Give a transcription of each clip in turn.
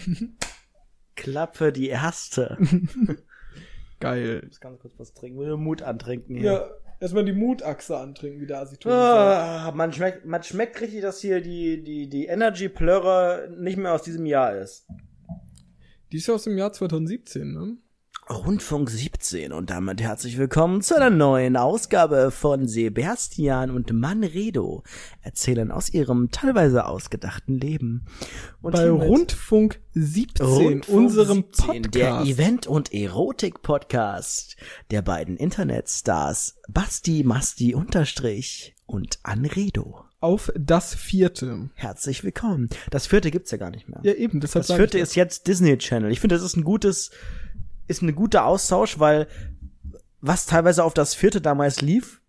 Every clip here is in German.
Klappe die erste. Geil. Ich muss ganz kurz was trinken. Will Mut antrinken. hier. Ja, erstmal die Mutachse antrinken, wie der Asitoni Ah, man schmeckt, man schmeckt richtig, dass hier die, die, die Energy Plörre nicht mehr aus diesem Jahr ist. Die ist ja aus dem Jahr 2017, ne? Rundfunk 17 und damit herzlich willkommen zu einer neuen Ausgabe von Sebastian und Manredo erzählen aus ihrem teilweise ausgedachten Leben. Und Bei Rundfunk 17, Rundfunk unserem 17, Podcast. Der Event- und Erotik-Podcast der beiden Internetstars Basti Masti Unterstrich und Anredo. auf das vierte. Herzlich willkommen. Das vierte gibt's ja gar nicht mehr. Ja, eben, deshalb Das vierte ist jetzt Disney Channel. Ich finde, das ist ein gutes, ist ein guter Austausch, weil was teilweise auf das vierte damals lief,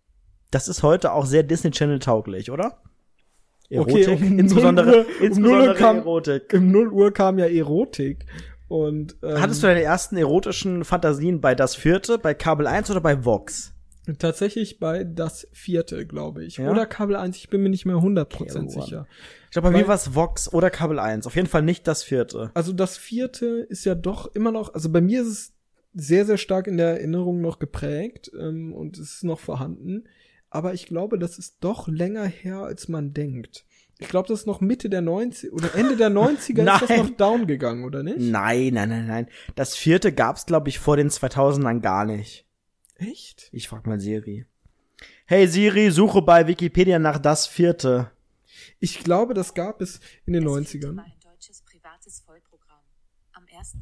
das ist heute auch sehr Disney Channel tauglich, oder? Okay, um insbesondere, 0 Uhr- um insbesondere 0 Uhr kam- Erotik. Um 0 Uhr kam ja Erotik. Und ähm, Hattest du deine ersten erotischen Fantasien bei das vierte, bei Kabel 1 oder bei Vox? tatsächlich bei das vierte, glaube ich. Ja? Oder Kabel 1, ich bin mir nicht mehr 100% Okay, sicher. Ich glaube, bei Weil- mir war es Vox oder Kabel 1. Auf jeden Fall nicht das vierte. Also das vierte ist ja doch immer noch, also bei mir ist es sehr, sehr stark in der Erinnerung noch geprägt ähm, und es ist noch vorhanden. Aber ich glaube, das ist doch länger her, als man denkt. Ich glaube, das ist noch Mitte der 90 oder Ende der 90er ist das noch down gegangen, oder nicht? Nein, nein, nein, nein. Das vierte gab's, glaube ich, vor den 2000ern gar nicht. Echt? Ich frag mal Siri. Hey Siri, suche bei Wikipedia nach das vierte. Ich glaube, das gab es in den Das Vierte 90ern. war ein deutsches privates Vollprogramm. Am 1.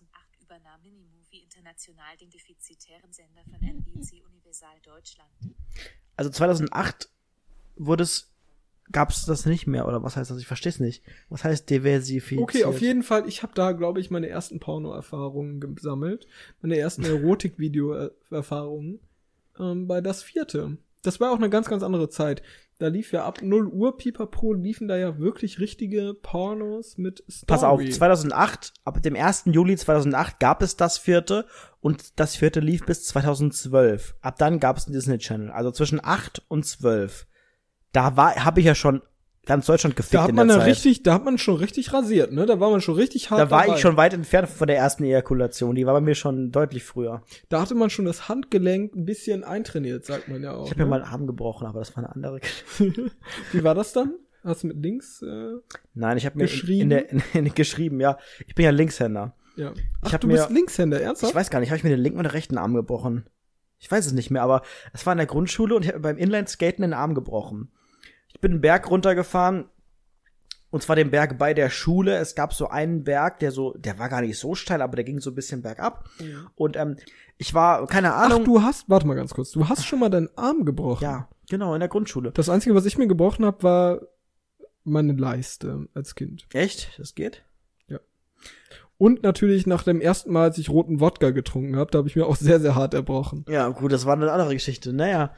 Juli 2008 übernahm Minimovie International den defizitären Sender von NBC Universal Deutschland. Also 2008 wurde es, gab's das nicht mehr, oder was heißt das? Ich verstehe es nicht. Was heißt diversifiziert? Okay, auf jeden Fall, ich habe da, glaube ich, meine ersten Porno-Erfahrungen gesammelt. Meine ersten Erotik-Video-Erfahrungen ähm, bei das vierte. Das war auch eine ganz, ganz andere Zeit. Da lief ja ab 0 Uhr Pipapo, liefen da ja wirklich richtige Pornos mit Story. Pass auf, 2008, ab dem 1. Juli 2008 gab es das vierte und das vierte lief bis 2012. Ab dann gab es den Disney Channel. Also zwischen 8 und 12. Da war, habe ich ja schon ganz Deutschland gefickt da hat in man der ja Zeit. richtig, da hat man schon richtig rasiert, ne? Da war man schon richtig hart da war dabei. ich schon weit entfernt von der ersten Ejakulation. Die war bei mir schon deutlich früher. Da hatte man schon das Handgelenk ein bisschen eintrainiert, sagt man ja auch. Ich habe mir ne? mal einen Arm gebrochen, aber das war eine andere. Wie war das dann? Hast du mit links? Äh, Nein, ich habe mir Geschrieben? In, in der, in, in, geschrieben, ja. Ich bin ja Linkshänder. ja. Ich Ach, hab du mir- bist Linkshänder, ernsthaft? Ich weiß gar nicht, habe ich mir den linken oder rechten Arm gebrochen? Ich weiß es nicht mehr, aber es war in der Grundschule und ich habe mir beim Inline-Skaten den Arm gebrochen. Ich bin einen Berg runtergefahren, und zwar den Berg bei der Schule. Es gab so einen Berg, der so, der war gar nicht so steil, aber der ging so ein bisschen bergab. Und ähm, ich war, keine Ach, Ahnung. du hast, warte mal ganz kurz, du hast schon mal deinen Arm gebrochen. Ja, genau, in der Grundschule. Das Einzige, was ich mir gebrochen habe, war meine Leiste als Kind. Echt? Das geht? Und natürlich nach dem ersten Mal, als ich roten Wodka getrunken habe, da habe ich mir auch sehr, sehr hart erbrochen. Ja, gut, das war eine andere Geschichte. Naja.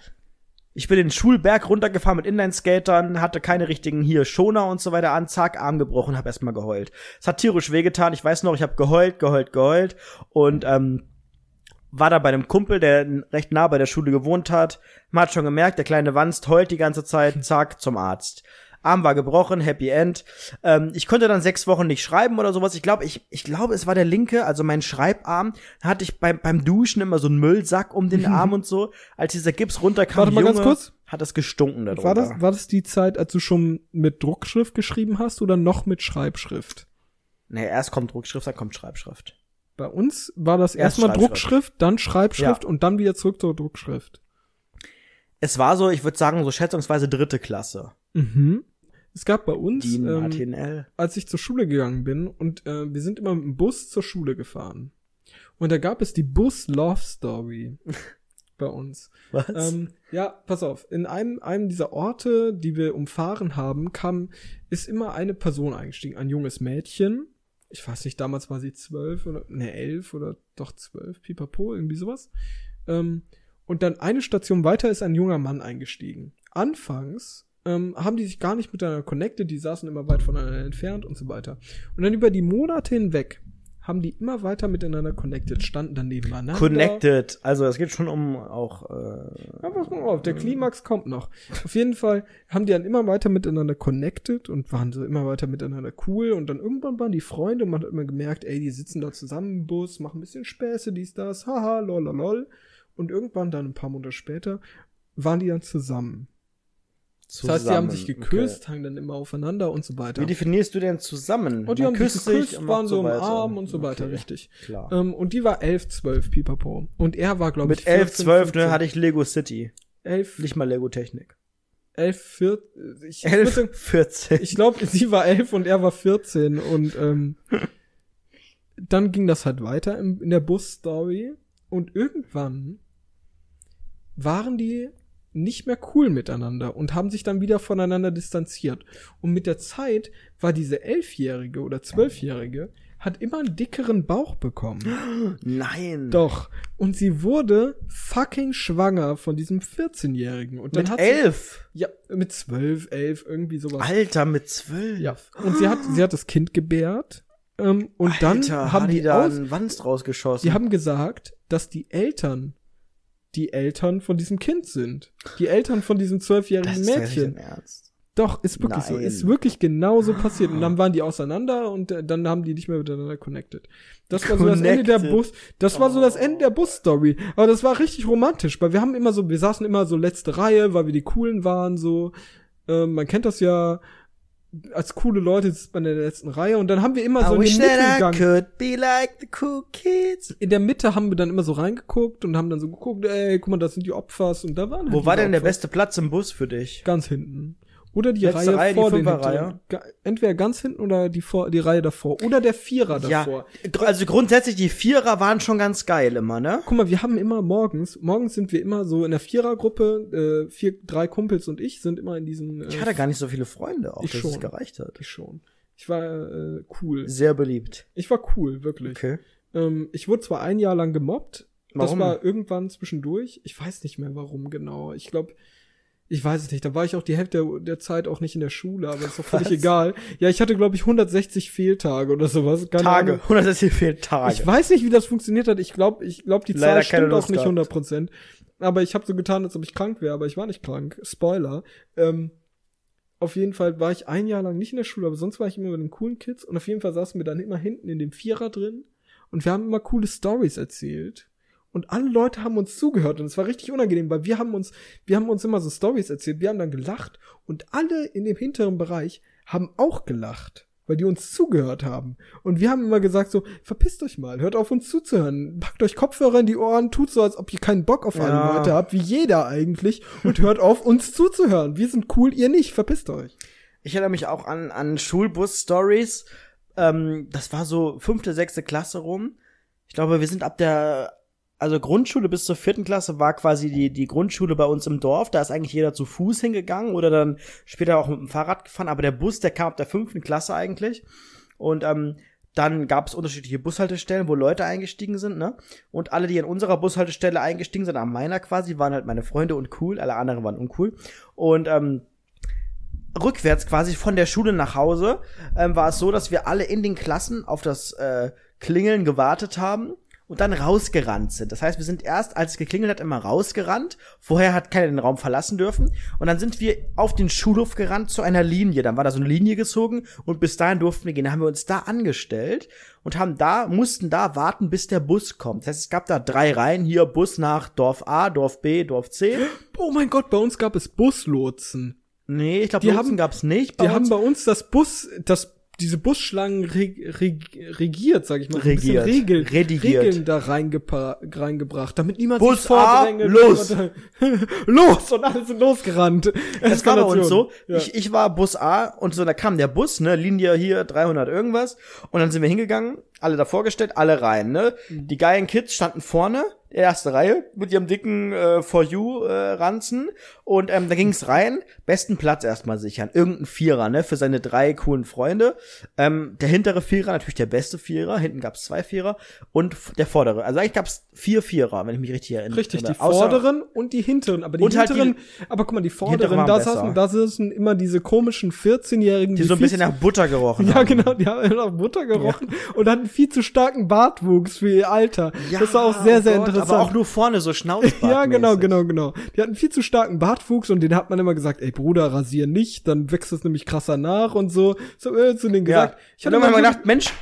Ich bin den Schulberg runtergefahren mit Inline-Skatern, hatte keine richtigen hier Schoner und so weiter an, zack, Arm gebrochen, hab erstmal geheult. Es hat tierisch wehgetan, ich weiß noch, ich hab geheult, geheult, geheult und ähm, war da bei einem Kumpel, der recht nah bei der Schule gewohnt hat. Man hat schon gemerkt, der kleine Wanst heult die ganze Zeit, zack, zum Arzt. Arm war gebrochen, Happy End. Ähm, ich konnte dann sechs Wochen nicht schreiben oder sowas. Ich glaube, ich, ich glaube, es war der linke, also mein Schreibarm. Da hatte ich beim, beim Duschen immer so einen Müllsack um den Arm und so. Als dieser Gips runterkam, Warte mal Junge, ganz kurz. hat es gestunken darunter. War das, war das die Zeit, als du schon mit Druckschrift geschrieben hast oder noch mit Schreibschrift? Nee, erst kommt Druckschrift, dann kommt Schreibschrift. Bei uns war das Erst erstmal. Druckschrift, dann Schreibschrift Ja. und dann wieder zurück zur Druckschrift. Es war so, ich würde sagen, so schätzungsweise dritte Klasse. Mhm. Es gab bei uns, Die ähm, als ich zur Schule gegangen bin und äh, wir sind immer mit dem Bus zur Schule gefahren. Und da gab es die Bus Love Story bei uns. Was? Ähm, ja, pass auf. In einem, einem dieser Orte, die wir umfahren haben, kam, ist immer eine Person eingestiegen. Ein junges Mädchen. Ich weiß nicht, damals war sie zwölf oder, ne, elf oder doch zwölf, pipapo, irgendwie sowas. Ähm, und dann eine Station weiter ist ein junger Mann eingestiegen. Anfangs ähm, haben die sich gar nicht miteinander connected, die saßen immer weit voneinander entfernt und so weiter. Und dann über die Monate hinweg haben die immer weiter miteinander connected, standen dann nebeneinander. Connected. Also es geht schon um auch. Äh, Ja, pass mal auf, der Klimax kommt noch. Auf jeden Fall haben die dann immer weiter miteinander connected und waren so immer weiter miteinander cool und dann irgendwann waren die Freunde und man hat immer gemerkt, ey, die sitzen da zusammen im Bus, machen ein bisschen Späße, dies, das, haha, lol, lol, lol. Und irgendwann dann ein paar Monate später waren die dann zusammen. Das heißt, die haben sich zusammen. geküsst, hangen dann immer aufeinander und so Okay. weiter. Wie definierst du denn zusammen? und die Man haben sich küsst geküsst, waren macht so im weiter. Arm und so weiter, Okay, richtig. Klar. Ähm, und die war 11, 12, pipapo. Und er war, glaube ich, Mit 11, 14, 12, 15. ne, hatte ich Lego City. 11, Nicht mal Lego Technik. 11, 14, ich, ich, 11, würde- 14. ich glaube, sie war 11 und er war 14 und ähm, dann ging das halt weiter im, in der Bus-Story und irgendwann waren die nicht mehr cool miteinander und haben sich dann wieder voneinander distanziert. Und mit der Zeit war diese Elfjährige oder Zwölfjährige hat immer einen dickeren Bauch bekommen. Nein. Doch. Und sie wurde fucking schwanger von diesem 14-Jährigen. Und dann Mit hat 11. Sie, ja, mit 12, 11, irgendwie sowas. Alter, mit 12. Ja. Und sie hat, sie hat das Kind gebärt. Ähm, und dann Alter, haben hat die, da einen Wanst rausgeschossen. die haben gesagt, dass die Eltern die Eltern von diesem Kind sind. Die Eltern von diesem zwölfjährigen Mädchen. Doch, ist wirklich so. Nein. Ist wirklich genau so passiert. Und dann waren die auseinander und äh, dann haben die nicht mehr miteinander connected. Das war so das Ende der Connected. Bus. Das war so das Ende der Bus-Story. Aber das war richtig romantisch, weil wir haben immer so, wir saßen immer so letzte Reihe, weil wir die coolen waren, so. Ähm, man kennt das ja. Als coole Leute sitzt man in der letzten Reihe und dann haben wir immer so in den Mittelgang. could be like the cool kids. In der Mitte haben wir dann immer so reingeguckt und haben dann so geguckt, ey, guck mal, das sind die Opfers und da waren halt Wo war diese denn der Opfers. beste Platz im Bus für dich? Ganz hinten. Oder die Letzte Reihe, Reihe, die vor den Fünferreihe? hinteren. Ga- Entweder ganz hinten oder die, vor, die Reihe davor. Oder der Vierer davor. Ja, also grundsätzlich die Vierer waren schon ganz geil immer, ne? Guck mal, wir haben immer morgens, morgens sind wir immer so in der Vierergruppe, äh, vier, drei Kumpels und ich sind immer in diesen. Äh, Ich hatte gar nicht so viele Freunde, auch Ich dass schon. es gereicht hat. ich schon. Ich war äh, cool. Sehr beliebt. Ich war cool, wirklich. Okay. Ähm, ich wurde zwar ein Jahr lang gemobbt. Warum? Das war irgendwann zwischendurch. Ich weiß nicht mehr warum genau. Ich glaube, ich weiß es nicht. Da war ich auch die Hälfte der, der Zeit auch nicht in der Schule, aber ist doch völlig Was? egal. Ja, ich hatte, glaube ich, 160 Fehltage oder sowas. Keine Tage. Ahnung. 160 fehlen Tage. Ich weiß nicht, wie das funktioniert hat. Ich glaube, ich glaube, die Leider Zahl stimmt auch nicht gehabt. 100 Prozent. Aber ich habe so getan, als ob ich krank wäre, aber ich war nicht krank. Spoiler. Ähm, auf jeden Fall war ich ein Jahr lang nicht in der Schule, aber sonst war ich immer mit den coolen Kids und auf jeden Fall saßen wir dann immer hinten in dem Vierer drin und wir haben immer coole Stories erzählt. Und alle Leute haben uns zugehört und es war richtig unangenehm, weil wir haben uns, wir haben uns immer so Stories erzählt, wir haben dann gelacht und alle in dem hinteren Bereich haben auch gelacht, weil die uns zugehört haben. Und wir haben immer gesagt so, verpisst euch mal, hört auf uns zuzuhören, packt euch Kopfhörer in die Ohren, tut so, als ob ihr keinen Bock auf alle Ja. Leute habt, wie jeder eigentlich, und hört auf uns zuzuhören. Wir sind cool, ihr nicht, verpisst euch. Ich erinnere mich auch an, an Schulbus-Stories. Ähm, das war so fünfte, sechste Klasse rum. Ich glaube, wir sind ab der, also Grundschule bis zur vierten Klasse war quasi die, die Grundschule bei uns im Dorf. Da ist eigentlich jeder zu Fuß hingegangen oder dann später auch mit dem Fahrrad gefahren. Aber der Bus, der kam ab der fünften Klasse eigentlich. Und ähm, dann gab es unterschiedliche Bushaltestellen, wo Leute eingestiegen sind, ne? Und alle, die an unserer Bushaltestelle eingestiegen sind, an meiner quasi, waren halt meine Freunde und cool. Alle anderen waren uncool. Und ähm, rückwärts quasi von der Schule nach Hause ähm, war es so, dass wir alle in den Klassen auf das äh, Klingeln gewartet haben und dann rausgerannt sind. Das heißt, wir sind erst, als es geklingelt hat, immer rausgerannt. Vorher hat keiner den Raum verlassen dürfen. Und dann sind wir auf den Schulhof gerannt zu einer Linie. Dann war da so eine Linie gezogen und bis dahin durften wir gehen. Dann haben wir uns da angestellt und haben da, mussten da warten, bis der Bus kommt. Das heißt, es gab da drei Reihen. Hier Bus nach Dorf A, Dorf B, Dorf C. Oh mein Gott, bei uns gab es Buslotsen. Nee, ich glaube, Die Lotsen haben- gab's nicht. bei Die haben uns. bei uns das Bus, das diese Busschlangen reg, reg, regiert, sag ich mal, so ein bisschen Regiert. Regel, Redigiert. Regeln da reingebracht, damit niemand Bus sich vordrängelt. A, los! los! Und alle sind losgerannt. Das war bei uns so. Ja. Ich, ich war Bus A und so, da kam der Bus, ne, Linie hier 300 irgendwas. Und dann sind wir hingegangen, alle da vorgestellt, alle rein, ne. Mhm. Die geilen Kids standen vorne, erste Reihe mit ihrem dicken äh, For You äh, Ranzen und ähm, da ging's rein, besten Platz erstmal sichern, irgendein Vierer, ne, für seine drei coolen Freunde. Ähm, der hintere Vierer, natürlich der beste Vierer, hinten gab's zwei Vierer und der vordere. Also eigentlich gab's vier Vierer, wenn ich mich richtig erinnere. Richtig, die Außer- vorderen und die hinteren. Aber die Und halt hinteren, aber guck mal, die vorderen, da saßen, da saßen immer diese komischen 14-Jährigen, die so ein bisschen nach Butter gerochen Ja, haben. genau, die haben nach Butter gerochen und hatten viel zu starken Bartwuchs für ihr Alter. Ja, das war auch sehr, oh sehr Gott, interessant. Aber auch nur vorne so Schnauzbart. ja, genau, genau, genau. Die hatten viel zu starken Bartwuchs und den hat man immer gesagt, ey Bruder, rasier nicht, dann wächst es nämlich krasser nach und so. So äh, zu denen Ja. gesagt. Ich hatte immer gedacht, Mensch,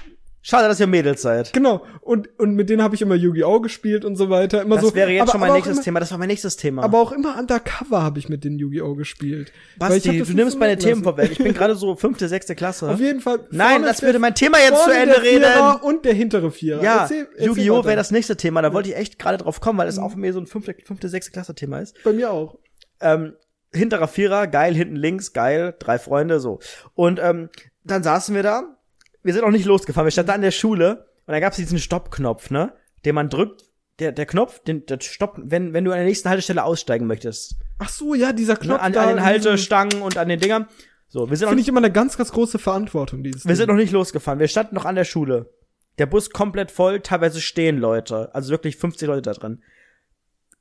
schade, dass ihr Mädels seid. Genau, und, und mit denen habe ich immer Yu-Gi-Oh! gespielt und so weiter. Immer Das so, wäre jetzt aber, schon mein nächstes immer, Thema. Das war mein nächstes Thema. Aber auch immer undercover habe ich mit den Yu-Gi-Oh! gespielt. Basti, das du nimmst meine Themen vorweg. Ich bin gerade so fünfte, sechste Klasse. Auf jeden Fall. Nein, lass der- bitte mein Thema jetzt zu Ende reden. Und der hintere Vierer. Ja, Yu-Gi-Oh! wäre das nächste Thema. Da wollte ich echt gerade drauf kommen, weil es auch mir so ein fünfte, fünfte sechste Klasse-Thema ist. Bei mir auch. Ähm, hinterer Vierer, geil, hinten links, geil, drei Freunde, so. Und ähm, dann saßen wir da. Wir sind auch nicht losgefahren. Wir standen da an der Schule und da gab es diesen Stoppknopf, ne? Den man drückt. Der, der Knopf, den, der Stopp, wenn, wenn du an der nächsten Haltestelle aussteigen möchtest. Ach so, ja, dieser Ne? Knopf An, da. an den Haltestangen und an den Dingern. So, wir sind noch Finde ich immer eine ganz, ganz große Verantwortung, dieses Wir sind Ding. noch nicht losgefahren. Wir standen noch an der Schule. Der Bus komplett voll, teilweise stehen Leute. Also wirklich 50 Leute da drin.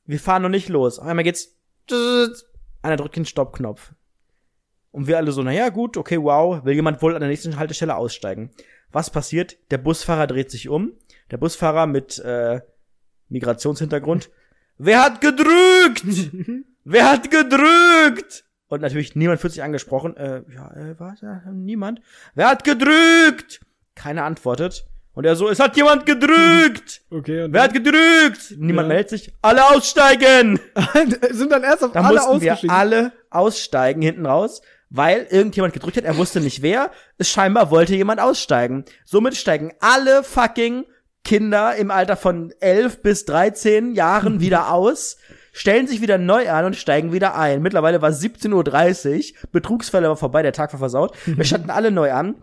Wir fahren noch nicht los. Auf einmal geht's. Einer drückt den Stoppknopf. Und wir alle so, naja, gut, okay, wow, will jemand wohl an der nächsten Haltestelle aussteigen. Was passiert? Der Busfahrer dreht sich um. Der Busfahrer mit äh, Migrationshintergrund. Wer hat gedrückt? Wer hat gedrückt? Und natürlich niemand fühlt sich angesprochen. Äh, ja, äh, was? Ja, niemand. Wer hat gedrückt? Keiner antwortet. Und er so, es hat jemand gedrückt. Okay, und Wer hat gedrückt? Niemand Ja. meldet sich. Alle aussteigen. sind dann erst auf Da alle mussten wir alle aussteigen hinten raus, weil irgendjemand gedrückt hat. Er wusste nicht wer. Es scheinbar wollte jemand aussteigen. Somit steigen alle fucking Kinder im Alter von 11 bis 13 Jahren wieder aus, stellen sich wieder neu an und steigen wieder ein. Mittlerweile war es 17.30 Uhr. Betrugsfälle war vorbei, der Tag war versaut. Wir standen alle neu an.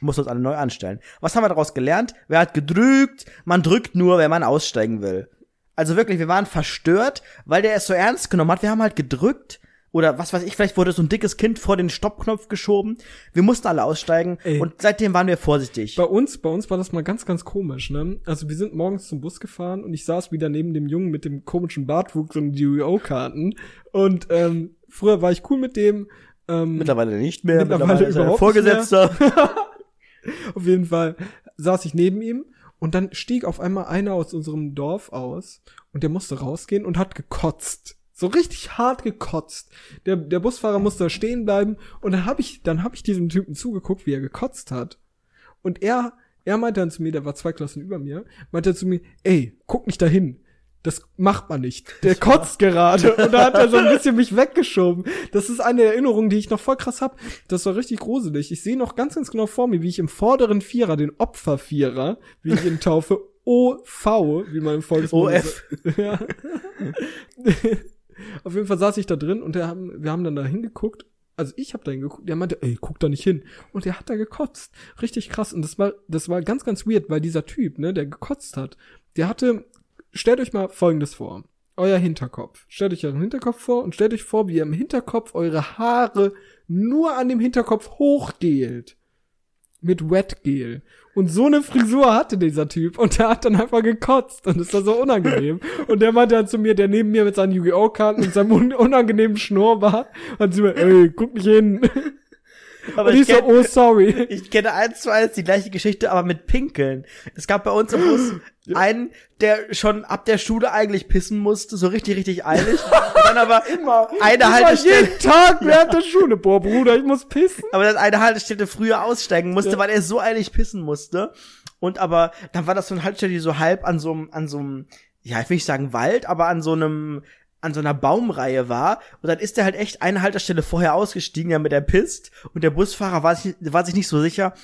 Mussten uns alle neu anstellen. Was haben wir daraus gelernt? Wer hat gedrückt? Man drückt nur, wenn man aussteigen will. Also wirklich, wir waren verstört, weil der es so ernst genommen hat. Wir haben halt gedrückt. Oder was weiß ich, vielleicht wurde so ein dickes Kind vor den Stoppknopf geschoben. Wir mussten alle aussteigen. Ey. Und seitdem waren wir vorsichtig. Bei uns, bei uns war das mal ganz, ganz komisch, ne? Also wir sind morgens zum Bus gefahren und ich saß wieder neben dem Jungen mit dem komischen Bartwuchs und Yu-Gi-Oh-Karten. Und ähm, früher war ich cool mit dem. Ähm, Mittlerweile nicht mehr. Mittlerweile ist er Vorgesetzter. Auf jeden Fall saß ich neben ihm und dann stieg auf einmal einer aus unserem Dorf aus und der musste rausgehen und hat gekotzt. So richtig hart gekotzt. Der, der Busfahrer musste da stehen bleiben und dann habe ich, dann habe ich diesem Typen zugeguckt, wie er gekotzt hat. Und er, er meinte dann zu mir, der war zwei Klassen über mir, meinte zu mir, ey, guck nicht dahin. Das macht man nicht. Der kotzt gerade. Und da hat er so ein bisschen mich weggeschoben. Das ist eine Erinnerung, die ich noch voll krass hab. Das war richtig gruselig. Ich sehe noch ganz, ganz genau vor mir, wie ich im vorderen Vierer, den Opfervierer, wie ich ihn taufe, OV, wie man im Volksmund OF. sagt. Ja. Auf jeden Fall saß ich da drin und haben, wir haben dann da hingeguckt. Also ich habe da hingeguckt, der meinte, ey, guck da nicht hin. Und der hat da gekotzt. Richtig krass. Und das war, das war ganz, ganz weird, weil dieser Typ, ne, der gekotzt hat, der hatte, stellt euch mal Folgendes vor. Euer Hinterkopf. Stellt euch euren Hinterkopf vor und stellt euch vor, wie ihr im Hinterkopf eure Haare nur an dem Hinterkopf hochgelt. Mit Wetgel. Und so eine Frisur hatte dieser Typ. Und der hat dann einfach gekotzt. Und das war so unangenehm. Und der meinte dann zu mir, der neben mir mit seinen Yu-Gi-Oh! Karten und seinem un unangenehmen Schnurrbart, hat zu mir, ey, guck nicht hin. Aber und ich ich, so, oh, sorry. ich kenne eins zu eins die gleiche Geschichte, aber mit Pinkeln. Es gab bei uns im Bus einen, der schon ab der Schule eigentlich pissen musste, so richtig, richtig eilig. Und dann aber immer eine war Haltestelle. jeden Tag während der Schule. Boah, Bruder, ich muss pissen. aber dann eine Haltestelle früher aussteigen musste, Ja. weil er so eilig pissen musste. Und aber dann war das so eine Haltestelle, die so halb an so einem, an so einem, ja, ich will nicht sagen Wald, aber an so einem, an so einer Baumreihe war. Und dann ist er halt echt eine Haltestelle vorher ausgestiegen, damit er pisst. Und der Busfahrer war sich, war sich nicht so sicher.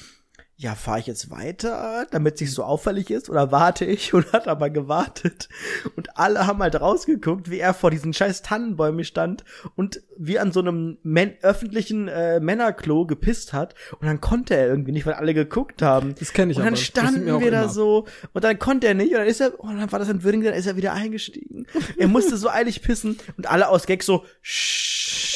Ja, fahre ich jetzt weiter, damit sich so auffällig ist, oder warte ich und hat aber gewartet. Und alle haben halt rausgeguckt, wie er vor diesen scheiß Tannenbäumen stand und wie an so einem Män öffentlichen äh, Männerklo gepisst hat. Und dann konnte er irgendwie nicht, weil alle geguckt haben. Das kenne ich Und dann aber. Standen auch wir da so und dann konnte er nicht und dann ist er, oh, dann war das entwürdigend, dann ist er wieder eingestiegen. Er musste so eilig pissen und alle aus Gag so,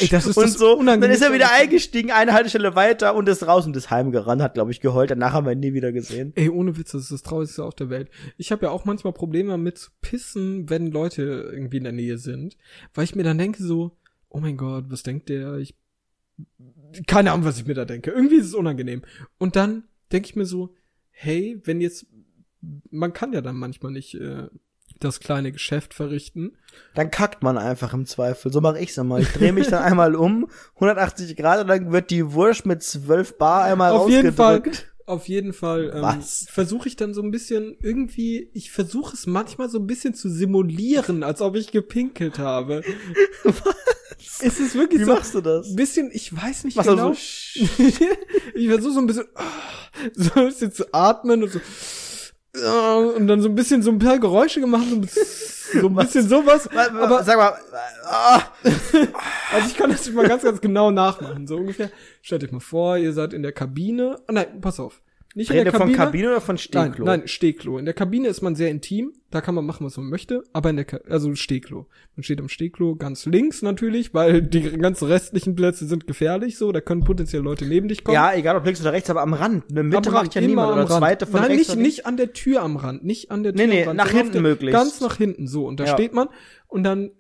Ey, das ist und das so. Und dann ist er wieder eingestiegen, eine Haltestelle weiter und ist raus und ist heimgerannt, hat, glaube ich, geheult. Danach haben wir ihn nie wieder gesehen. Ey, ohne Witz, das ist das Traurigste auf der Welt. Ich habe ja auch manchmal Probleme damit zu pissen, wenn Leute irgendwie in der Nähe sind, weil ich mir dann denke so, oh mein Gott, was denkt der? Ich keine Ahnung, was ich mir da denke. Irgendwie ist es unangenehm. Und dann denke ich mir so, hey, wenn jetzt man kann ja dann manchmal nicht äh, das kleine Geschäft verrichten. Dann kackt man einfach im Zweifel. So mache ich's immer. Ich drehe mich dann einmal um, 180 Grad und dann wird die Wurst mit 12 Bar einmal Auf jeden Fall. Auf jeden Fall ähm, Was? versuche ich dann so ein bisschen irgendwie, ich versuche es manchmal so ein bisschen zu simulieren, als ob ich gepinkelt habe. Es ist wirklich Wie so machst du das? ein bisschen, ich weiß nicht Machst genau. so, ich versuche so ein bisschen, so ein bisschen zu atmen und so. Und dann so ein bisschen so ein paar Geräusche gemacht, so ein bisschen, so ein bisschen sowas. aber Aber sag mal, ah, Also ich kann das mal ganz, ganz genau nachmachen. So ungefähr. Stellt euch mal vor, ihr seid in der Kabine. Ah, nein, pass auf. Nicht in rede der von Kabine. Kabine oder von Stehklo? Nein, nein, Stehklo. In der Kabine ist man sehr intim. Da kann man machen, was man möchte. Aber in der, Ka also Stehklo. Man steht am Stehklo ganz links natürlich, weil die ganzen restlichen Plätze sind gefährlich. So, da können potenziell Leute neben dich kommen. Ja, egal ob links oder rechts, aber am Rand. Eine Mitte Am Rand, macht ja immer niemand. am Oder Rand. zweite von Nein, rechts. nicht, nicht an der Tür am Rand. Nicht an der Tür Nee, nee, am Rand. nach hinten der, möglichst. Ganz nach hinten, so. Und da Ja. steht man und dann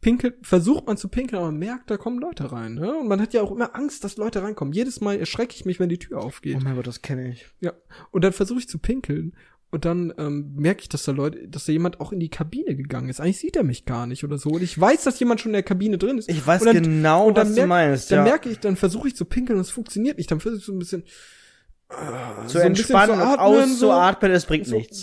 pinkelt, versucht man zu pinkeln, aber man merkt, da kommen Leute rein. Ne? Und man hat ja auch immer Angst, dass Leute reinkommen. Jedes Mal erschrecke ich mich, wenn die Tür aufgeht. Oh mein Gott, das kenne ich. Ja. Und dann versuche ich zu pinkeln. Und dann ähm, merke ich, dass da Leute, dass da jemand auch in die Kabine gegangen ist. Eigentlich sieht er mich gar nicht oder so. Und ich weiß, dass jemand schon in der Kabine drin ist. Ich weiß und dann, genau, und dann was du merk- meinst. Dann ja. merke ich, dann versuche ich zu pinkeln und es funktioniert nicht. Dann versuche ich so ein bisschen äh, zu so entspannen zu und atmen, auszuatmen, es bringt so, nichts.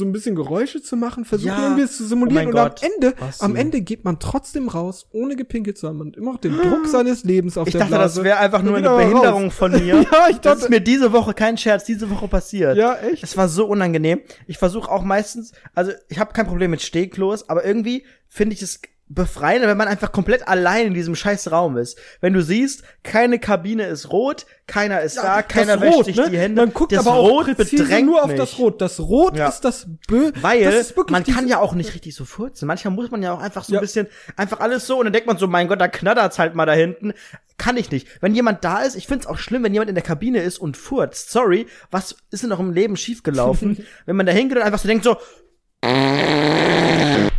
So ein bisschen Geräusche zu machen, versuchen Ja. irgendwie es zu simulieren Oh und mein am Gott. Ende, Basti. am Ende geht man trotzdem raus, ohne gepinkelt zu haben. Man hat immer noch den Druck seines Lebens auf Ich der dachte, Blase. das wäre einfach nur Und eine Behinderung raus. von mir. Ja, ich Das dachte- ist mir diese Woche kein Scherz, diese Woche passiert. Ja, echt? Es war so unangenehm. Ich versuche auch meistens, also ich habe kein Problem mit Stehklos, aber irgendwie finde ich es befreiender, wenn man einfach komplett allein in diesem scheiß Raum ist. Wenn du siehst, keine Kabine ist rot, keiner ist da, keiner wäscht Rot, sich ne? die Hände. Man guckt das aber auch Rot bedrängt nur auf mich. das Rot. Das Rot Ja. ist das Bö. Weil das man kann ja auch nicht richtig so furzen. Manchmal muss man ja auch einfach so Ja. ein bisschen, einfach alles so und dann denkt man so, mein Gott, da knattert's halt mal da hinten. Kann ich nicht. Wenn jemand da ist, ich find's auch schlimm, wenn jemand in der Kabine ist und furzt. Sorry, was ist denn noch im Leben schiefgelaufen? wenn man da hingeht und einfach so denkt so,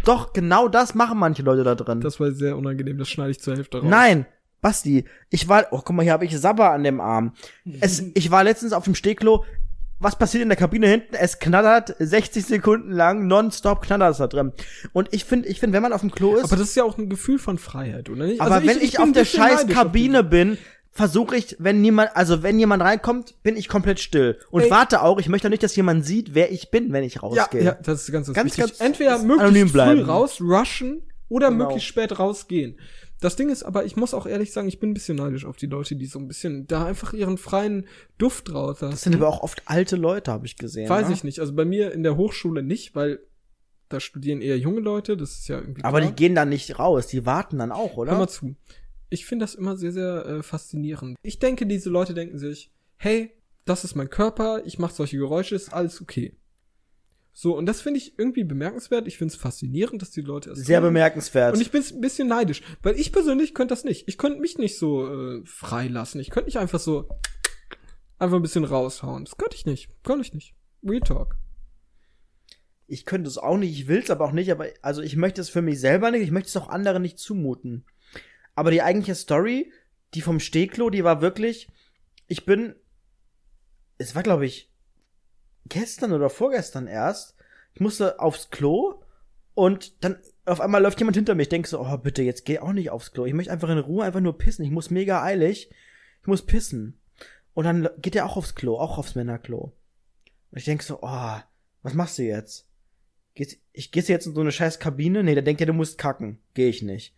doch, genau das machen manche Leute da drin. Das war sehr unangenehm, das schneide ich zur Hälfte raus. Nein, Basti, ich war, oh, guck mal, hier habe ich Sabber an dem Arm. Es, ich war letztens auf dem Stehklo. Was passiert in der Kabine hinten? Es knattert 60 Sekunden lang, nonstop knattert es da drin. Und ich finde, ich finde, wenn man auf dem Klo ist, Aber das ist ja auch ein Gefühl von Freiheit, oder nicht? aber Also wenn ich, bin auf ein der scheiß auf Kabine bin, versuche ich, wenn niemand, also wenn jemand reinkommt, bin ich komplett still. Und Ey. warte auch, ich möchte nicht, dass jemand sieht, wer ich bin, wenn ich rausgehe. Ja, ja, das ist ganz, ganz, Ganz, wichtig. ganz Entweder möglichst früh raus, rushen oder Genau. möglichst spät rausgehen. Das Ding ist aber, ich muss auch ehrlich sagen, ich bin ein bisschen neidisch auf die Leute, die so ein bisschen da einfach ihren freien Duft rauslassen. Das sind aber auch oft alte Leute, habe ich gesehen. Weiß ne? ich nicht. Also bei mir in der Hochschule nicht, weil da studieren eher junge Leute, das ist ja irgendwie Aber klar. die gehen dann nicht raus, die warten dann auch, oder? Hör mal zu. Ich finde das immer sehr, sehr äh, faszinierend. Ich denke, diese Leute denken sich, hey, das ist mein Körper, ich mache solche Geräusche, ist alles okay. So, und das finde ich irgendwie bemerkenswert. Ich finde es faszinierend, dass die Leute das Sehr tun. bemerkenswert. Und ich bin ein bisschen neidisch, weil ich persönlich könnte das nicht. Ich könnte mich nicht so äh, freilassen. Ich könnte nicht einfach so einfach ein bisschen raushauen. Das könnte ich nicht. Könnte ich nicht. Real Talk. ich könnte es auch nicht, ich will es aber auch nicht, aber also ich möchte es für mich selber nicht, ich möchte es auch anderen nicht zumuten. Aber die eigentliche Story, die vom Stehklo, die war wirklich, ich bin, es war glaube ich gestern oder vorgestern erst, ich musste aufs Klo und dann auf einmal läuft jemand hinter mir. Ich denke so, oh bitte, jetzt geh auch nicht aufs Klo. Ich möchte einfach in Ruhe einfach nur pissen. Ich muss mega eilig. Ich muss pissen. Und dann geht er auch aufs Klo, auch aufs Männerklo. Und ich denke so, oh, was machst du jetzt? Gehst, ich gehst jetzt in so eine scheiß Kabine? Nee, der denkt ja, du musst kacken. Geh ich nicht.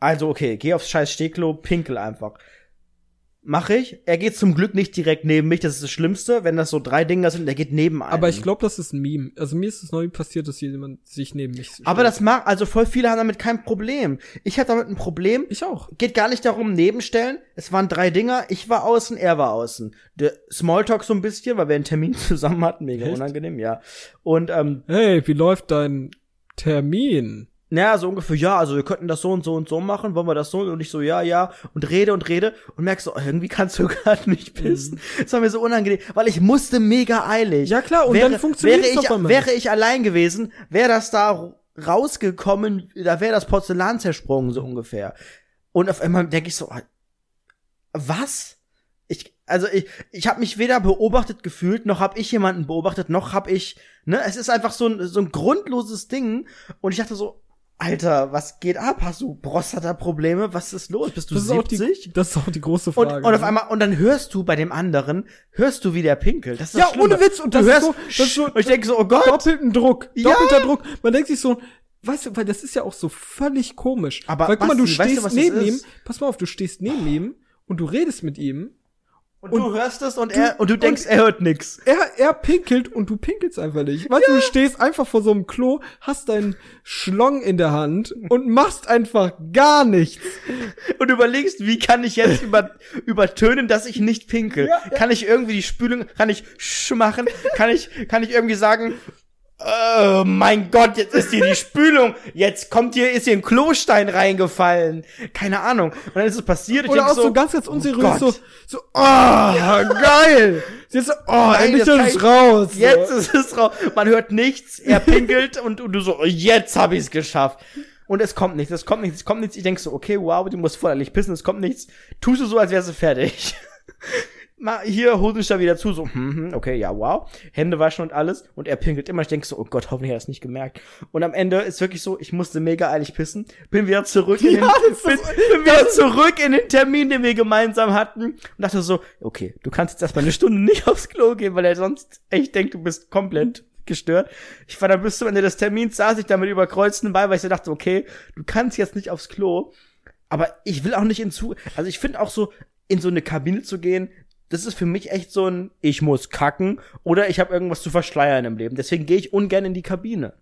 Also, okay, geh aufs scheiß Stehklo, pinkel einfach. Mache ich. Er geht zum Glück nicht direkt neben mich, das ist das Schlimmste, wenn das so drei Dinger sind, er geht neben einem. Aber ich glaube, das ist ein Meme. Also mir ist es noch nie passiert, dass jemand sich neben mich stellt. Aber das macht, also voll viele haben damit kein Problem. Ich habe damit ein Problem. Ich auch. Geht gar nicht darum, nebenstellen. Es waren drei Dinger, ich war außen, er war außen. Der Smalltalk so ein bisschen, weil wir einen Termin zusammen hatten, mega Echt? unangenehm, ja. Und ähm, Hey, wie läuft dein Termin? Naja, so ungefähr, ja, also wir könnten das so und so und so machen, wollen wir das so und ich so, ja, ja, und rede und rede und merkst so, irgendwie kannst du gerade nicht pissen. Das war mir so unangenehm, weil ich musste mega eilig. Ja, klar, und wäre, dann funktioniert's wäre ich, auf einmal Wäre ich allein gewesen, wäre das da rausgekommen, da wäre das Porzellan zersprungen, so ungefähr. Und auf einmal denke ich so, ah, was? Ich, also ich, ich habe mich weder beobachtet gefühlt, noch habe ich jemanden beobachtet, noch habe ich, ne, es ist einfach so ein, so ein grundloses Ding. Und ich dachte so, Alter, was geht ab? Hast du Prostata-Probleme? Was ist los? Bist du Das ist, auch 70? die, das ist auch die große und, Frage. und auf ne? einmal, und dann hörst du bei dem anderen, hörst du, wie der pinkelt. Das ist Ja, ohne Witz, und du das ist hörst, so- das ist so- und ich denke so, oh Gott. doppelten Druck, Ja. doppelter Druck. Man denkt sich so, weißt du, weil das ist ja auch so völlig komisch. Aber weil guck mal, du Basti, weißt du, stehst neben ist? ihm, pass mal auf, du stehst neben ihm und du redest mit ihm. Und, du hörst es und er, und du denkst, er hört nix. Er, er pinkelt und du pinkelst einfach nicht. Weißt du, du stehst einfach vor so einem Klo, hast deinen Schlong in der Hand und machst einfach gar nichts. Und überlegst, wie kann ich jetzt über, übertönen, dass ich nicht pinkel? Ja, ja. Kann ich irgendwie die Spülung, kann ich sch machen? Kann ich, kann ich irgendwie sagen, Oh mein Gott, jetzt ist hier die Spülung. Jetzt kommt hier, ist hier ein Klostein reingefallen. Keine Ahnung. Und dann ist es passiert. Ich Oder auch so, ganz, ganz unseriös, Gott. so, so, oh, geil. Jetzt so, oh, Nein, endlich ist es raus. so. Jetzt ist es raus. Man hört nichts, er pinkelt und, und du so, oh, jetzt hab ich's geschafft. Und es kommt nichts, es kommt nichts, es kommt nichts. Ich denk so, okay, wow, du musst vorderlich pissen, es kommt nichts. Tust du so, als wärst du fertig. Mal hier, Hosenstab wieder zu, so, hm, hm, okay, ja, wow. Hände waschen und alles. Und er pinkelt immer. Ich denk so, oh Gott, hoffentlich hat er es nicht gemerkt. Und am Ende ist wirklich so, ich musste mega eilig pissen. Bin wieder zurück in den, Ja, bin, bin wieder zurück in den Termin, den wir gemeinsam hatten. Und dachte so, okay, du kannst jetzt erstmal eine Stunde nicht aufs Klo gehen, weil er sonst echt denkt, du bist komplett gestört. Ich war dann bis zum Ende des Termins, saß ich da mit überkreuzten Beinen, weil ich so dachte, okay, du kannst jetzt nicht aufs Klo. Aber ich will auch nicht in zu, also ich finde auch so, in so eine Kabine zu gehen, das ist für mich echt so ein, ich muss kacken oder ich habe irgendwas zu verschleiern im Leben. Deswegen gehe ich ungern in die Kabine.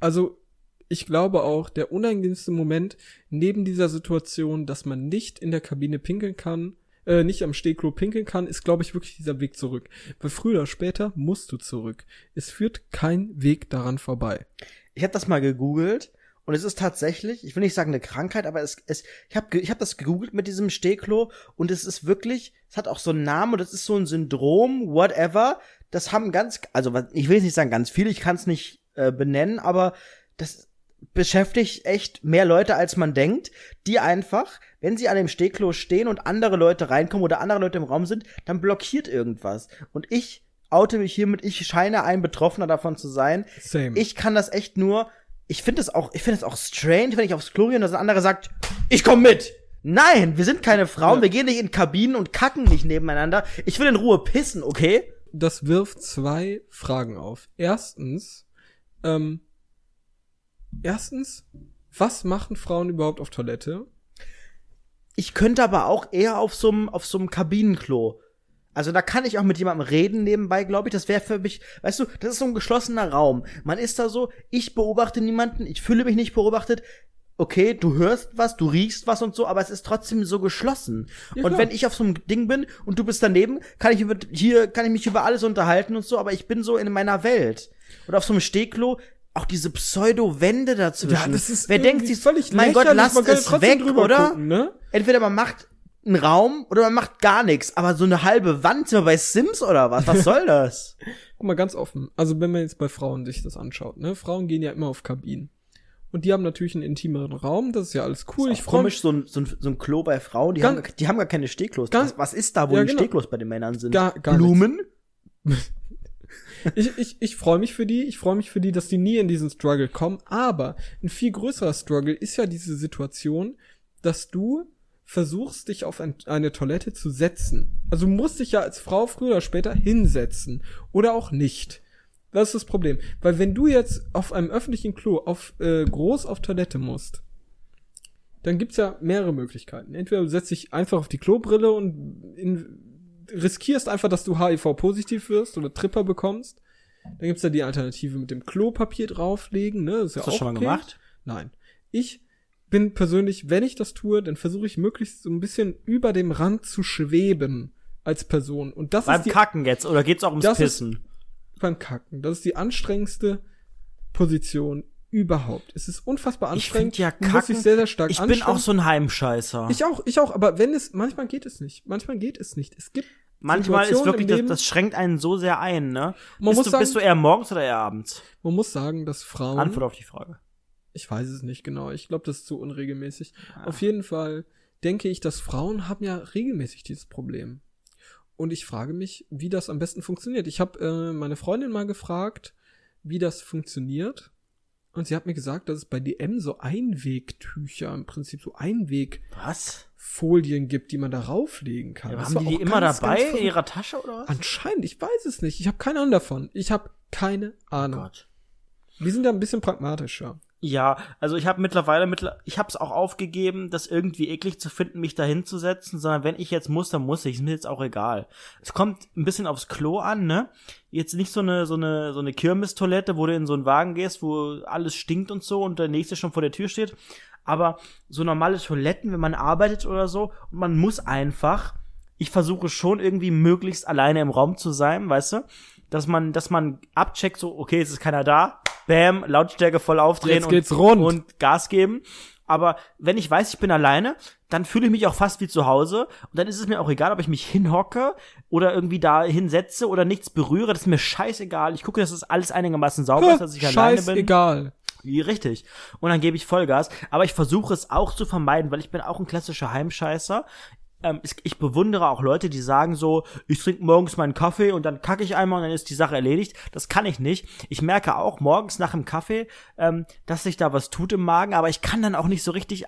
Also, ich glaube auch, der unangenehmste Moment neben dieser Situation, dass man nicht in der Kabine pinkeln kann, äh, nicht am Stehklo pinkeln kann, ist, glaube ich, wirklich dieser Weg zurück. Weil früher oder später musst du zurück. Es führt kein Weg daran vorbei. Ich habe das mal gegoogelt und es ist tatsächlich, ich will nicht sagen eine Krankheit, aber es, es ich habe ich hab das gegoogelt mit diesem Stehklo und es ist wirklich, es hat auch so einen Namen und es ist so ein Syndrom, whatever. Das haben ganz, also ich will jetzt nicht sagen ganz viele, ich kann es nicht äh, benennen, aber das beschäftigt echt mehr Leute, als man denkt, die einfach, wenn sie an dem Stehklo stehen und andere Leute reinkommen oder andere Leute im Raum sind, dann blockiert irgendwas. Und ich oute mich hiermit, ich scheine ein Betroffener davon zu sein. Same. Ich kann das echt nur. Ich finde es auch, ich finde es auch strange, wenn ich aufs Klo gehe und das ein anderer sagt, ich komm mit. Nein, wir sind keine Frauen, Ja. wir gehen nicht in Kabinen und kacken nicht nebeneinander. Ich will in Ruhe pissen, okay? das wirft zwei Fragen auf. Erstens, ähm, erstens, was machen Frauen überhaupt auf Toilette? Ich könnte aber auch eher auf so einem auf so einem Kabinenklo. Also da kann ich auch mit jemandem reden nebenbei, glaube ich. Das wäre für mich, weißt du, das ist so ein geschlossener Raum. Man ist da so, ich beobachte niemanden, ich fühle mich nicht beobachtet. Okay, du hörst was, du riechst was und so, aber es ist trotzdem so geschlossen. Ja, und wenn ich auf so einem Ding bin und du bist daneben, kann ich über, hier kann ich mich über alles unterhalten und so, aber ich bin so in meiner Welt. Und auf so einem Stehklo auch diese Pseudo-Wände dazwischen. Wer denkt sich, völlig mein Gott, kann es weg, oder? gucken, ne? entweder man macht einen Raum oder man macht gar nichts. Aber so eine halbe Wand sind wir bei Sims oder was? Was soll das? Guck mal ganz offen. Also wenn man jetzt bei Frauen sich das anschaut, ne? Frauen gehen ja immer auf Kabinen. Und die haben natürlich einen intimeren Raum, das ist ja alles cool. ich Ich freu komisch, so ein, so, ein, so ein Klo bei Frauen, die, Ganz- haben, gar- die haben gar keine Stehklos. Ganz- was, was ist da, wo Ja, die genau. Stehklos bei den Männern sind? Gar- gar Blumen? ich, ich, ich freue mich für die, ich freue mich für die, dass die nie in diesen Struggle kommen. Aber ein viel größerer Struggle ist ja diese Situation, dass du versuchst, dich auf ein, eine Toilette zu setzen. Also du musst dich ja als Frau früher oder später hinsetzen. Oder auch nicht. Das ist das Problem. Weil wenn du jetzt auf einem öffentlichen Klo auf, äh, groß auf Toilette musst, dann gibt's ja mehrere Möglichkeiten. Entweder du setzt dich einfach auf die Klobrille und in, riskierst einfach, dass du HIV-positiv wirst oder Tripper bekommst. Dann gibt's ja die Alternative mit dem Klopapier drauflegen, ne? Das ist ja Hast du auch schon mal okay. gemacht? Nein. Ich bin persönlich, wenn ich das tue, dann versuche ich möglichst so ein bisschen über dem Rand zu schweben als Person. Und das Beim ist die Kacken jetzt, oder geht's auch ums Das ist- Pissen? beim Kacken. Das ist die anstrengendste Position überhaupt. Es ist unfassbar Ich anstrengend. find ja Kacken- dich sehr, sehr stark Ich bin auch so ein Heimscheißer. Ich auch, ich auch, aber wenn es, manchmal geht es nicht. Manchmal geht es nicht. Es gibt Manchmal ist wirklich, das, das schränkt einen so sehr ein, ne? Man bist, muss du, sagen- bist du eher morgens oder eher abends? Man muss sagen, dass Frauen. Antwort auf die Frage. Ich weiß es nicht genau. Ich glaube, das ist zu unregelmäßig. Auf jeden Fall denke ich, dass Frauen haben ja regelmäßig dieses Problem. Und ich frage mich, wie das am besten funktioniert. Ich habe äh, meine Freundin mal gefragt, wie das funktioniert. Und sie hat mir gesagt, dass es bei DM so Einwegtücher, im Prinzip so Einwegfolien Was? gibt, die man da rauflegen kann. Ja, haben die die immer ganz, dabei ganz in ihrer Tasche oder was? Anscheinend, ich weiß es nicht. Ich habe keine Ahnung davon. Ich habe keine Ahnung. Gott. Wir sind da ein bisschen pragmatischer. Ja, also ich habe mittlerweile, mittler ich habe es auch aufgegeben, das irgendwie eklig zu finden, mich da hinzusetzen, sondern wenn ich jetzt muss, dann muss ich. Ist mir jetzt auch egal. Es kommt ein bisschen aufs Klo an, ne? Jetzt nicht so eine so eine so eine Kirmestoilette, wo du in so einen Wagen gehst, wo alles stinkt und so und der nächste schon vor der Tür steht. Aber so normale Toiletten, wenn man arbeitet oder so, und man muss einfach. Ich versuche schon irgendwie möglichst alleine im Raum zu sein, weißt du? Dass man, dass man abcheckt, so, okay, es ist keiner da, bam, Lautstärke voll aufdrehen geht's rund. und Gas geben. Aber wenn ich weiß, ich bin alleine, dann fühle ich mich auch fast wie zu Hause. Und dann ist es mir auch egal, ob ich mich hinhocke oder irgendwie da hinsetze oder nichts berühre. Das ist mir scheißegal. Ich gucke, dass das alles einigermaßen sauber ist, dass ich alleine bin. Scheißegal. Richtig. Und dann gebe ich Vollgas. Aber ich versuche es auch zu vermeiden, weil ich bin auch ein klassischer Heimscheißer. Ähm, ich bewundere auch Leute, die sagen so, ich trinke morgens meinen Kaffee und dann kacke ich einmal und dann ist die Sache erledigt. Das kann ich nicht. Ich merke auch morgens nach dem Kaffee, ähm, dass sich da was tut im Magen, aber ich kann dann auch nicht so richtig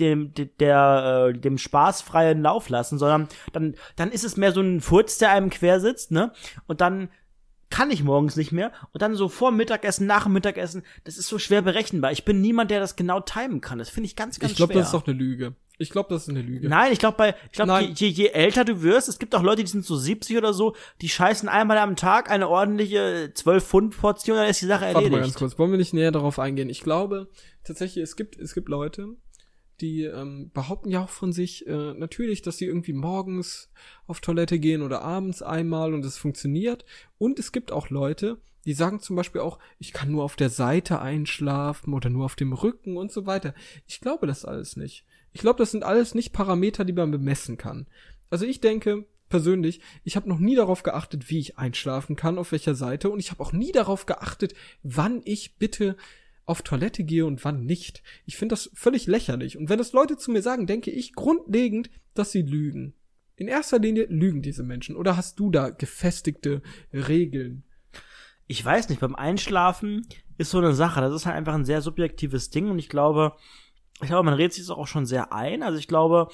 dem, d- der, äh, dem Spaß freien Lauf lassen, sondern dann, dann ist es mehr so ein Furz, der einem quer sitzt, ne? Und dann kann ich morgens nicht mehr. Und dann so vor Mittagessen, nach dem Mittagessen, das ist so schwer berechenbar. Ich bin niemand, der das genau timen kann. Das finde ich ganz, ganz Ich glaube, schwer. das ist doch eine Lüge. Ich glaube, das ist eine Lüge. Nein, ich glaube, bei, ich glaube, je, je, je älter du wirst, es gibt auch Leute, die sind so 70 oder so, die scheißen einmal am Tag eine ordentliche 12 Pfund Portion, dann ist die Sache Warte mal ganz erledigt. kurz. Wollen wir nicht näher darauf eingehen? Ich glaube tatsächlich, es gibt, es gibt Leute, die ähm, behaupten ja auch von sich äh, natürlich, dass sie irgendwie morgens auf Toilette gehen oder abends einmal und es funktioniert. Und es gibt auch Leute, die sagen zum Beispiel auch, ich kann nur auf der Seite einschlafen oder nur auf dem Rücken und so weiter. Ich glaube das alles nicht. Ich glaube, das sind alles nicht Parameter, die man bemessen kann. Also ich denke persönlich, ich habe noch nie darauf geachtet, wie ich einschlafen kann, auf welcher Seite und ich habe auch nie darauf geachtet, wann ich bitte auf Toilette gehe und wann nicht. Ich finde das völlig lächerlich. Und wenn das Leute zu mir sagen, denke ich grundlegend, dass sie lügen. In erster Linie lügen diese Menschen. Oder hast du da gefestigte Regeln? Ich weiß nicht, beim Einschlafen ist so eine Sache. Das ist halt einfach ein sehr subjektives Ding und ich glaube, ich glaube, man redet sich das auch schon sehr ein. Also ich glaube,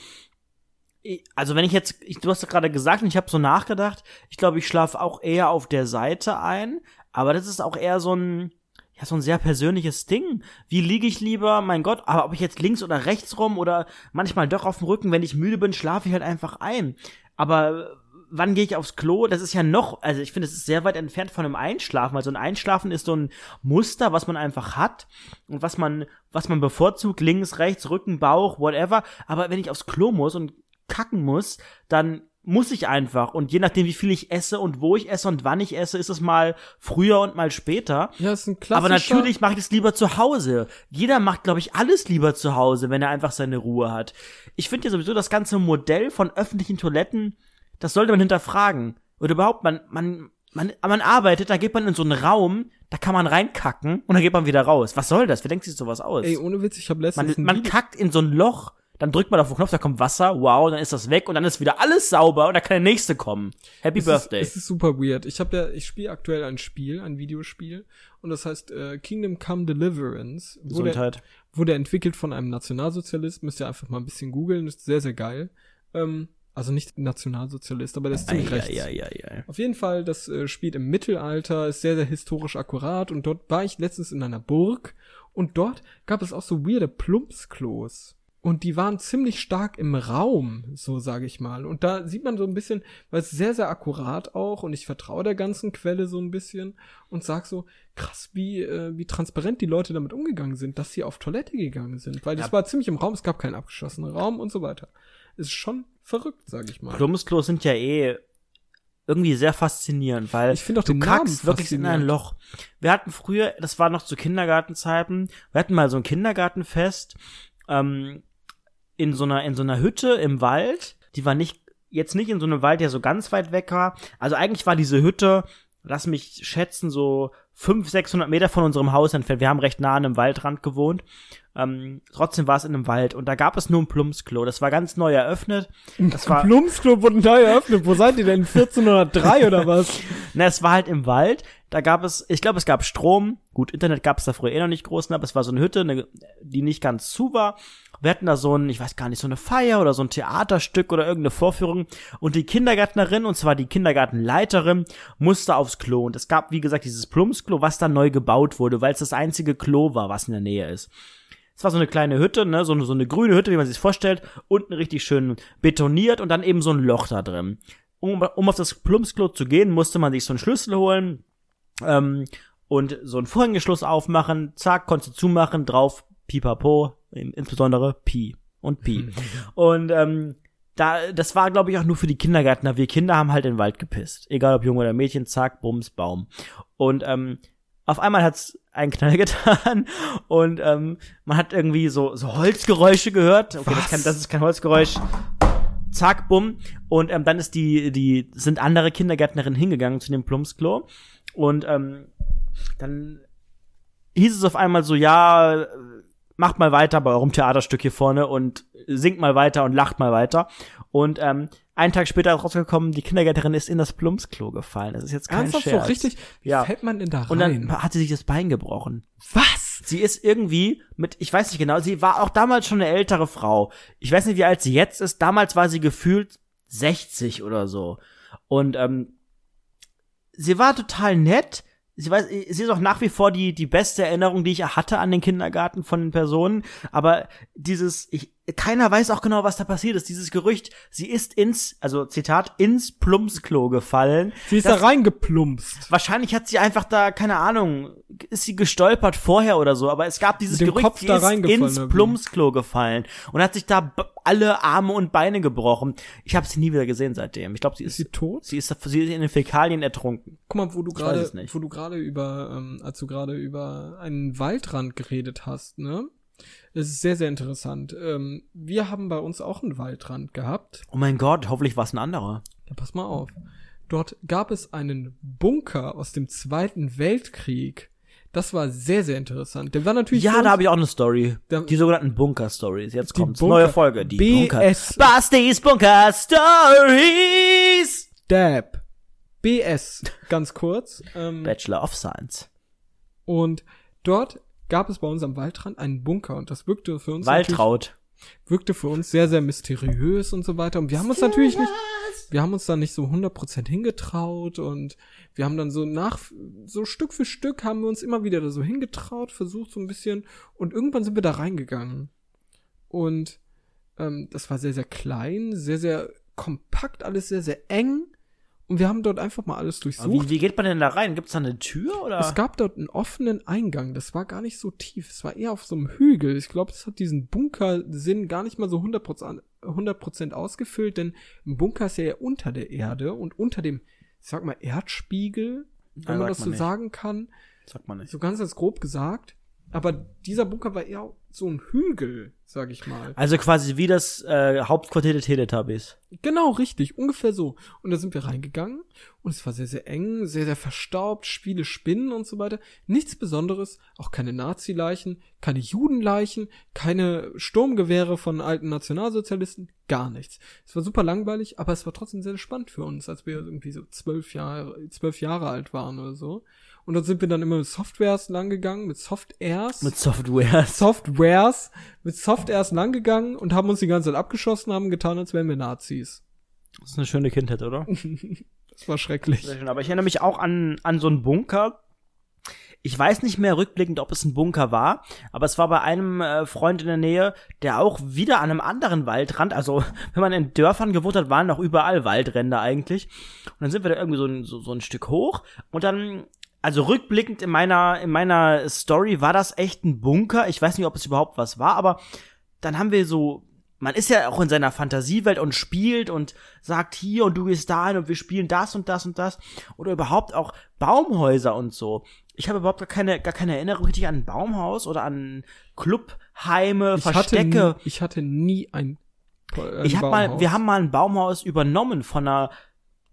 also wenn ich jetzt, ich, du hast ja gerade gesagt und ich habe so nachgedacht, ich glaube, ich schlafe auch eher auf der Seite ein, aber das ist auch eher so ein, ja, so ein sehr persönliches Ding. Wie liege ich lieber? Mein Gott, aber ob ich jetzt links oder rechts rum oder manchmal doch auf dem Rücken, wenn ich müde bin, schlafe ich halt einfach ein. Aber wann gehe ich aufs Klo? Das ist ja noch, also ich finde, es ist sehr weit entfernt von einem Einschlafen, weil so ein Einschlafen ist so ein Muster, was man einfach hat und was man, was man bevorzugt, links, rechts, Rücken, Bauch, whatever. Aber wenn ich aufs Klo muss und kacken muss, dann muss ich einfach. Und je nachdem, wie viel ich esse und wo ich esse und wann ich esse, ist es mal früher und mal später. Ja, ist ein klassischer. Aber natürlich mache ich es lieber zu Hause. Jeder macht, glaube ich, alles lieber zu Hause, wenn er einfach seine Ruhe hat. Ich finde ja sowieso das ganze Modell von öffentlichen Toiletten, das sollte man hinterfragen. Oder überhaupt, man, man, man, man arbeitet, da geht man in so einen Raum, da kann man reinkacken und dann geht man wieder raus. Was soll das? Wer denkt sich sowas aus? Ey, ohne Witz, ich habe man, letztens man Video- kackt in so ein Loch, dann drückt man auf den Knopf, da kommt Wasser, wow, dann ist das weg und dann ist wieder alles sauber und dann kann der nächste kommen. Happy es Birthday. Ist, es ist super weird. Ich habe ja, ich spiele aktuell ein Spiel, ein Videospiel, und das heißt äh, Kingdom Come Deliverance. Wurde, Gesundheit. wurde entwickelt von einem Nationalsozialist. Müsst ihr einfach mal ein bisschen googeln, ist sehr, sehr geil. Ähm, also nicht Nationalsozialist, aber der ist ziemlich rechts. ja, ja, ja. Auf jeden Fall, das äh, spielt im Mittelalter, ist sehr, sehr historisch akkurat und dort war ich letztens in einer Burg und dort gab es auch so weirde Plumpsklos. Und die waren ziemlich stark im Raum, so sage ich mal. Und da sieht man so ein bisschen, weil es sehr, sehr akkurat auch und ich vertraue der ganzen Quelle so ein bisschen und sag so, krass, wie, äh, wie transparent die Leute damit umgegangen sind, dass sie auf Toilette gegangen sind. Weil das Ja. war ziemlich im Raum, es gab keinen abgeschlossenen Raum und so weiter. Ist schon verrückt, sag ich mal. Plumpsklos sind ja eh irgendwie sehr faszinierend, weil Ich finde auch du den Namen kackst wirklich in ein. Loch. Wir hatten früher, das war noch zu Kindergartenzeiten, wir hatten mal so ein Kindergartenfest ähm, in so einer in so einer Hütte im Wald. Die war nicht jetzt nicht in so einem Wald, der so ganz weit weg war. Also eigentlich war diese Hütte, lass mich schätzen, so 500, 600 Meter von unserem Haus entfernt. Wir haben recht nah an einem Waldrand gewohnt. Ähm, trotzdem war es in einem Wald und da gab es nur ein Plumpsklo. Das war ganz neu eröffnet. Das war, Plumpsklo wurde neu eröffnet. Wo seid ihr denn? 1403 oder was? Na, es war halt im Wald. Da gab es, ich glaube, es gab Strom. Gut, Internet gab es da früher eh noch nicht groß, ne, aber es war so eine Hütte, eine, die nicht ganz zu war. Wir hatten da so ein, ich weiß gar nicht, so eine Feier oder so ein Theaterstück oder irgendeine Vorführung. Und die Kindergärtnerin, und zwar die Kindergartenleiterin, musste aufs Klo. Und es gab, wie gesagt, dieses Plumpsklo, was da neu gebaut wurde, weil es das einzige Klo war, was in der Nähe ist. Es war so eine kleine Hütte, ne, so eine, so eine grüne Hütte, wie man sich vorstellt, unten richtig schön betoniert und dann eben so ein Loch da drin. Um, um auf das Plumpsklo zu gehen, musste man sich so einen Schlüssel holen ähm, und so einen Vorhängeschluss aufmachen, zack, konntest du zumachen, drauf Pipapo, insbesondere Pi und Pi. und ähm, da, das war, glaube ich, auch nur für die Kindergärtner. Wir Kinder haben halt in den Wald gepisst. Egal ob Junge oder Mädchen, zack, Bums, Baum. Und ähm, auf einmal hat's einen Knall getan und ähm, man hat irgendwie so, so Holzgeräusche gehört. Okay, das, kann, das ist kein Holzgeräusch. Zack, bumm. Und ähm, dann ist die, die, sind andere Kindergärtnerinnen hingegangen zu dem Plumpsklo. Und ähm, dann hieß es auf einmal so, ja, macht mal weiter bei eurem Theaterstück hier vorne und singt mal weiter und lacht mal weiter. Und ähm, einen Tag später ist rausgekommen, die Kindergärtnerin ist in das Plumpsklo gefallen. Das ist jetzt kein Ernsthaft so Scherz. richtig? Wie Ja. fällt man denn da rein? Und dann hat sie sich das Bein gebrochen. was? Sie ist irgendwie mit, ich weiß nicht genau, sie war auch damals schon eine ältere Frau. Ich weiß nicht, wie alt sie jetzt ist. Damals war sie gefühlt 60 oder so. Und ähm, sie war total nett. Sie, weiß, sie ist auch nach wie vor die, die beste Erinnerung, die ich hatte an den Kindergarten von den Personen. Aber dieses, ich, keiner weiß auch genau, was da passiert ist. Dieses Gerücht, sie ist ins, also Zitat, ins Plumpsklo gefallen. Sie ist Das- da reingeplumpst. Wahrscheinlich hat sie einfach da, keine Ahnung, ist sie gestolpert vorher oder so, aber es gab dieses Gerücht, Kopf sie da ist ins? Plumpsklo gefallen und hat sich da alle Arme und Beine gebrochen. Ich habe sie nie wieder gesehen seitdem. Ich glaube, sie Ist ist, sie tot? sie ist, sie ist in den Fäkalien ertrunken. Guck mal, wo du gerade, wo du gerade über, ähm, als du gerade über einen Waldrand geredet hast, ne? Das ist sehr, sehr interessant. Ähm, wir haben bei uns auch einen Waldrand gehabt. Oh mein Gott, hoffentlich war es ein anderer. Ja, pass mal auf. Dort gab es einen Bunker aus dem Zweiten Weltkrieg. Das war sehr, sehr interessant. Der war natürlich. Ja, da habe ich auch eine Story. Da- die sogenannten Bunker-Stories. Jetzt Die kommt's. Bunker- Neue Folge. Die Bunker. BS. Bastis Bunker Stories. Dab. BS, ganz kurz. Ähm, Bachelor of Science. und dort gab es bei uns am Waldrand einen Bunker und das wirkte für uns Waltraud. wirkte für uns sehr, sehr mysteriös und so weiter. Und wir haben uns natürlich nicht, wir haben uns da nicht so 100% hingetraut und wir haben dann so nach, so Stück für Stück haben wir uns immer wieder da so hingetraut, versucht so ein bisschen und irgendwann sind wir da reingegangen. Und ähm, das war sehr, sehr klein, sehr, sehr kompakt, alles sehr, sehr eng. Und wir haben dort einfach mal alles durchsucht. Wie, wie geht man denn da rein? Gibt's da eine Tür oder? Es gab dort einen offenen Eingang. Das war gar nicht so tief. Es war eher auf so einem Hügel. Ich glaube, das hat diesen Bunkersinn gar nicht mal so 100%, 100 ausgefüllt, denn ein Bunker ist ja eher unter der Erde und unter dem, ich sag mal, Erdspiegel, wenn Ja, man das man so nicht. sagen kann. Sagt man nicht. So ganz als grob gesagt. Aber dieser Bunker war eher so ein Hügel, sag ich mal. Also quasi wie das äh, Hauptquartier der Teletubbies. Genau, richtig, ungefähr so. Und da sind wir reingegangen und es war sehr, sehr eng, sehr, sehr verstaubt, viele Spinnen und so weiter. Nichts Besonderes, auch keine Nazi-Leichen, keine Judenleichen, keine Sturmgewehre von alten Nationalsozialisten, gar nichts. Es war super langweilig, aber es war trotzdem sehr spannend für uns, als wir irgendwie so zwölf Jahre, zwölf Jahre alt waren oder so. Und dort sind wir dann immer mit Softwares langgegangen, mit Softairs. Mit Software. Softwares, mit Softairs langgegangen und haben uns die ganze Zeit abgeschossen, haben getan, als wären wir Nazis. Das ist eine schöne Kindheit, oder? Das war schrecklich. Sehr schön. Aber ich erinnere mich auch an, an so einen Bunker. ich weiß nicht mehr rückblickend, ob es ein Bunker war, aber es war bei einem äh, Freund in der Nähe, der auch wieder an einem anderen Waldrand, also wenn man in Dörfern gewohnt hat, waren noch überall Waldränder eigentlich. Und dann sind wir da irgendwie so ein, so, so ein Stück hoch und dann also rückblickend in meiner, in meiner Story war das echt ein Bunker. Ich weiß nicht, ob es überhaupt was war, aber dann haben wir so, man ist ja auch in seiner Fantasiewelt und spielt und sagt hier und du gehst dahin und wir spielen das und das und das. Oder überhaupt auch Baumhäuser und so. Ich habe überhaupt gar keine, gar keine Erinnerung richtig an ein Baumhaus oder an Clubheime, Ich Verstecke. hatte, nie, ich hatte nie ein, ein ich habe mal, Baumhaus. wir haben mal ein Baumhaus übernommen von einer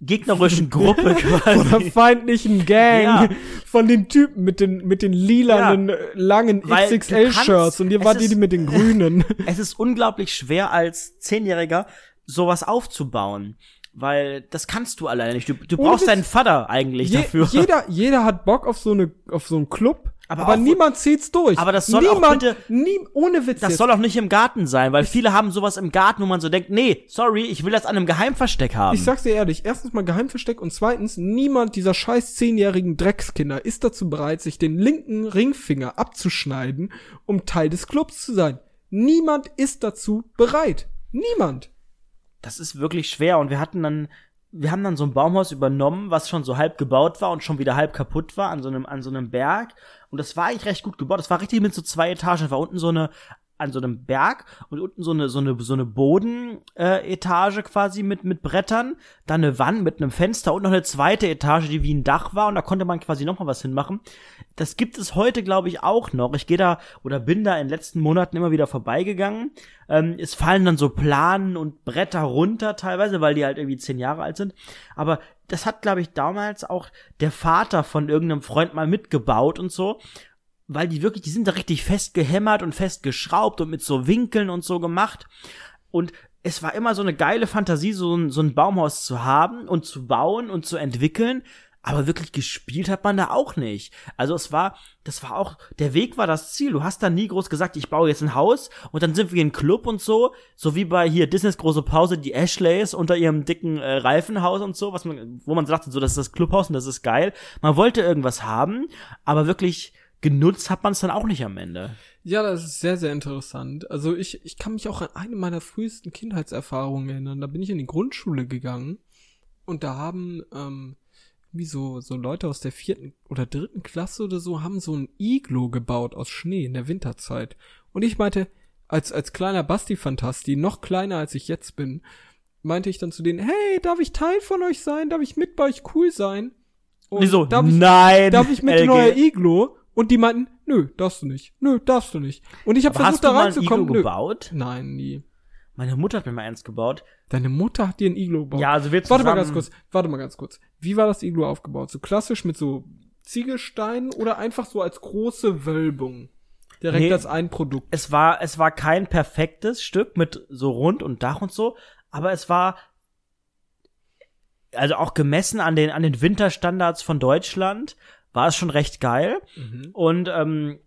gegnerischen Gruppe von quasi. der feindlichen Gang, Ja. von den Typen mit den mit den lilanen äh, langen XXL-Shirts und ihr wart die, ist- die mit den grünen. es ist unglaublich schwer als Zehnjähriger sowas aufzubauen, weil das kannst du alleine nicht. Du, du brauchst deinen Vater eigentlich Je, dafür. jeder jeder hat Bock auf so eine auf so einen Club, Aber aber, auch- niemand zieht's durch. Aber das soll auch niemand, bitte- nie, ohne Witz das jetzt. soll auch nicht im Garten sein, weil viele haben sowas im Garten, wo man so denkt, nee, sorry, ich will das an einem Geheimversteck haben. Ich sag's dir ehrlich, erstens mal Geheimversteck und zweitens, niemand dieser scheiß zehnjährigen Dreckskinder ist dazu bereit, sich den linken Ringfinger abzuschneiden, um Teil des Clubs zu sein. Niemand ist dazu bereit. Niemand. das ist wirklich schwer und wir hatten dann wir haben dann so ein Baumhaus übernommen, was schon so halb gebaut war und schon wieder halb kaputt war an so einem an so einem Berg und das war eigentlich recht gut gebaut. Das war richtig mit so zwei Etagen, das war unten so eine an so einem Berg und unten so eine so eine so eine Boden äh, quasi mit mit Brettern, dann eine Wand mit einem Fenster und noch eine zweite Etage, die wie ein Dach war und da konnte man quasi noch mal was hinmachen. Das gibt es heute, glaube ich, auch noch. Ich gehe da oder bin da in den letzten Monaten immer wieder vorbeigegangen. Ähm, es fallen dann so Planen und Bretter runter teilweise, weil die halt irgendwie zehn Jahre alt sind. Aber das hat, glaube ich, damals auch der Vater von irgendeinem Freund mal mitgebaut und so. Weil die wirklich, die sind da richtig fest gehämmert und fest geschraubt und mit so Winkeln und so gemacht. Und es war immer so eine geile Fantasie, so ein, so ein Baumhaus zu haben und zu bauen und zu entwickeln. Aber wirklich gespielt hat man da auch nicht. Also es war, das war auch, der Weg war das Ziel. Du hast da nie groß gesagt, ich baue jetzt ein Haus und dann sind wir in Club und so, so wie bei hier Disneys große Pause, die Ashleys unter ihrem dicken äh, Reifenhaus und so, was man, wo man sagte, so, das ist das Clubhaus und das ist geil. Man wollte irgendwas haben, aber wirklich genutzt hat man es dann auch nicht am Ende. Ja, das ist sehr, sehr interessant. Also ich, ich kann mich auch an eine meiner frühesten Kindheitserfahrungen erinnern. Da bin ich in die Grundschule gegangen und da haben ähm, wie so, so Leute aus der vierten oder dritten Klasse oder so haben so ein Iglo gebaut aus Schnee in der Winterzeit. Und ich meinte, als, als kleiner Basti-Fantasti, noch kleiner als ich jetzt bin, meinte ich dann zu denen, hey, darf ich Teil von euch sein? Darf ich mit bei euch cool sein? Und Wieso? Darf ich, Nein. darf ich mit LG. in euer Iglo? Und die meinten, nö, darfst du nicht. Nö, darfst du nicht. Und ich habe Aber hast versucht, du da mal ein reinzukommen. Iglo gebaut? Nein, nie. Meine Mutter hat mir mal eins gebaut. Deine Mutter hat dir ein Iglo gebaut. Ja, also wir Warte mal zusammen- ganz kurz. Warte mal ganz kurz. Wie war das Iglo aufgebaut? So klassisch mit so Ziegelsteinen oder einfach so als große Wölbung? Direkt Nee. als ein Produkt. es war, es war kein perfektes Stück mit so rund und Dach und so, aber es war, also auch gemessen an den, an den Winterstandards von Deutschland, war es schon recht geil. Und, ähm,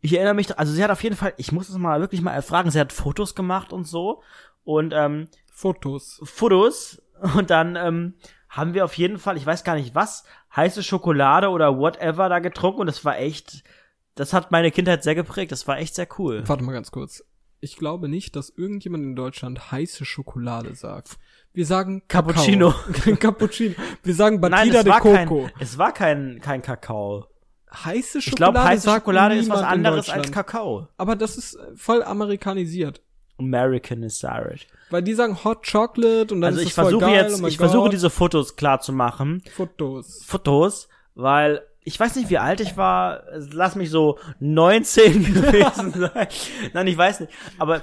ich erinnere mich, also sie hat auf jeden Fall, ich muss es mal wirklich mal erfragen, sie hat Fotos gemacht und so. Und, ähm, Fotos. Fotos und dann ähm, haben wir auf jeden Fall, ich weiß gar nicht was, heiße Schokolade oder whatever da getrunken und das war echt, das hat meine Kindheit sehr geprägt, das war echt sehr cool. Warte mal ganz kurz. Ich glaube nicht, dass irgendjemand in Deutschland heiße Schokolade sagt. Wir sagen Kakao. Cappuccino. Cappuccino. Wir sagen Nein, Batida es de Coco. kein, es war kein, kein Kakao. Heiße Ich Schokolade glaube, heiße Schokolade ist was anderes als. Kakao. Aber das ist äh, voll amerikanisiert. American is Irish. Weil die sagen Hot Chocolate und dann Also ist ich das voll versuche geil, jetzt, oh ich versuche Gott. diese Fotos klar zu machen. Fotos. Fotos, weil ich weiß nicht, wie alt ich war. Lass mich so 19 gewesen sein. Nein, ich weiß nicht. Aber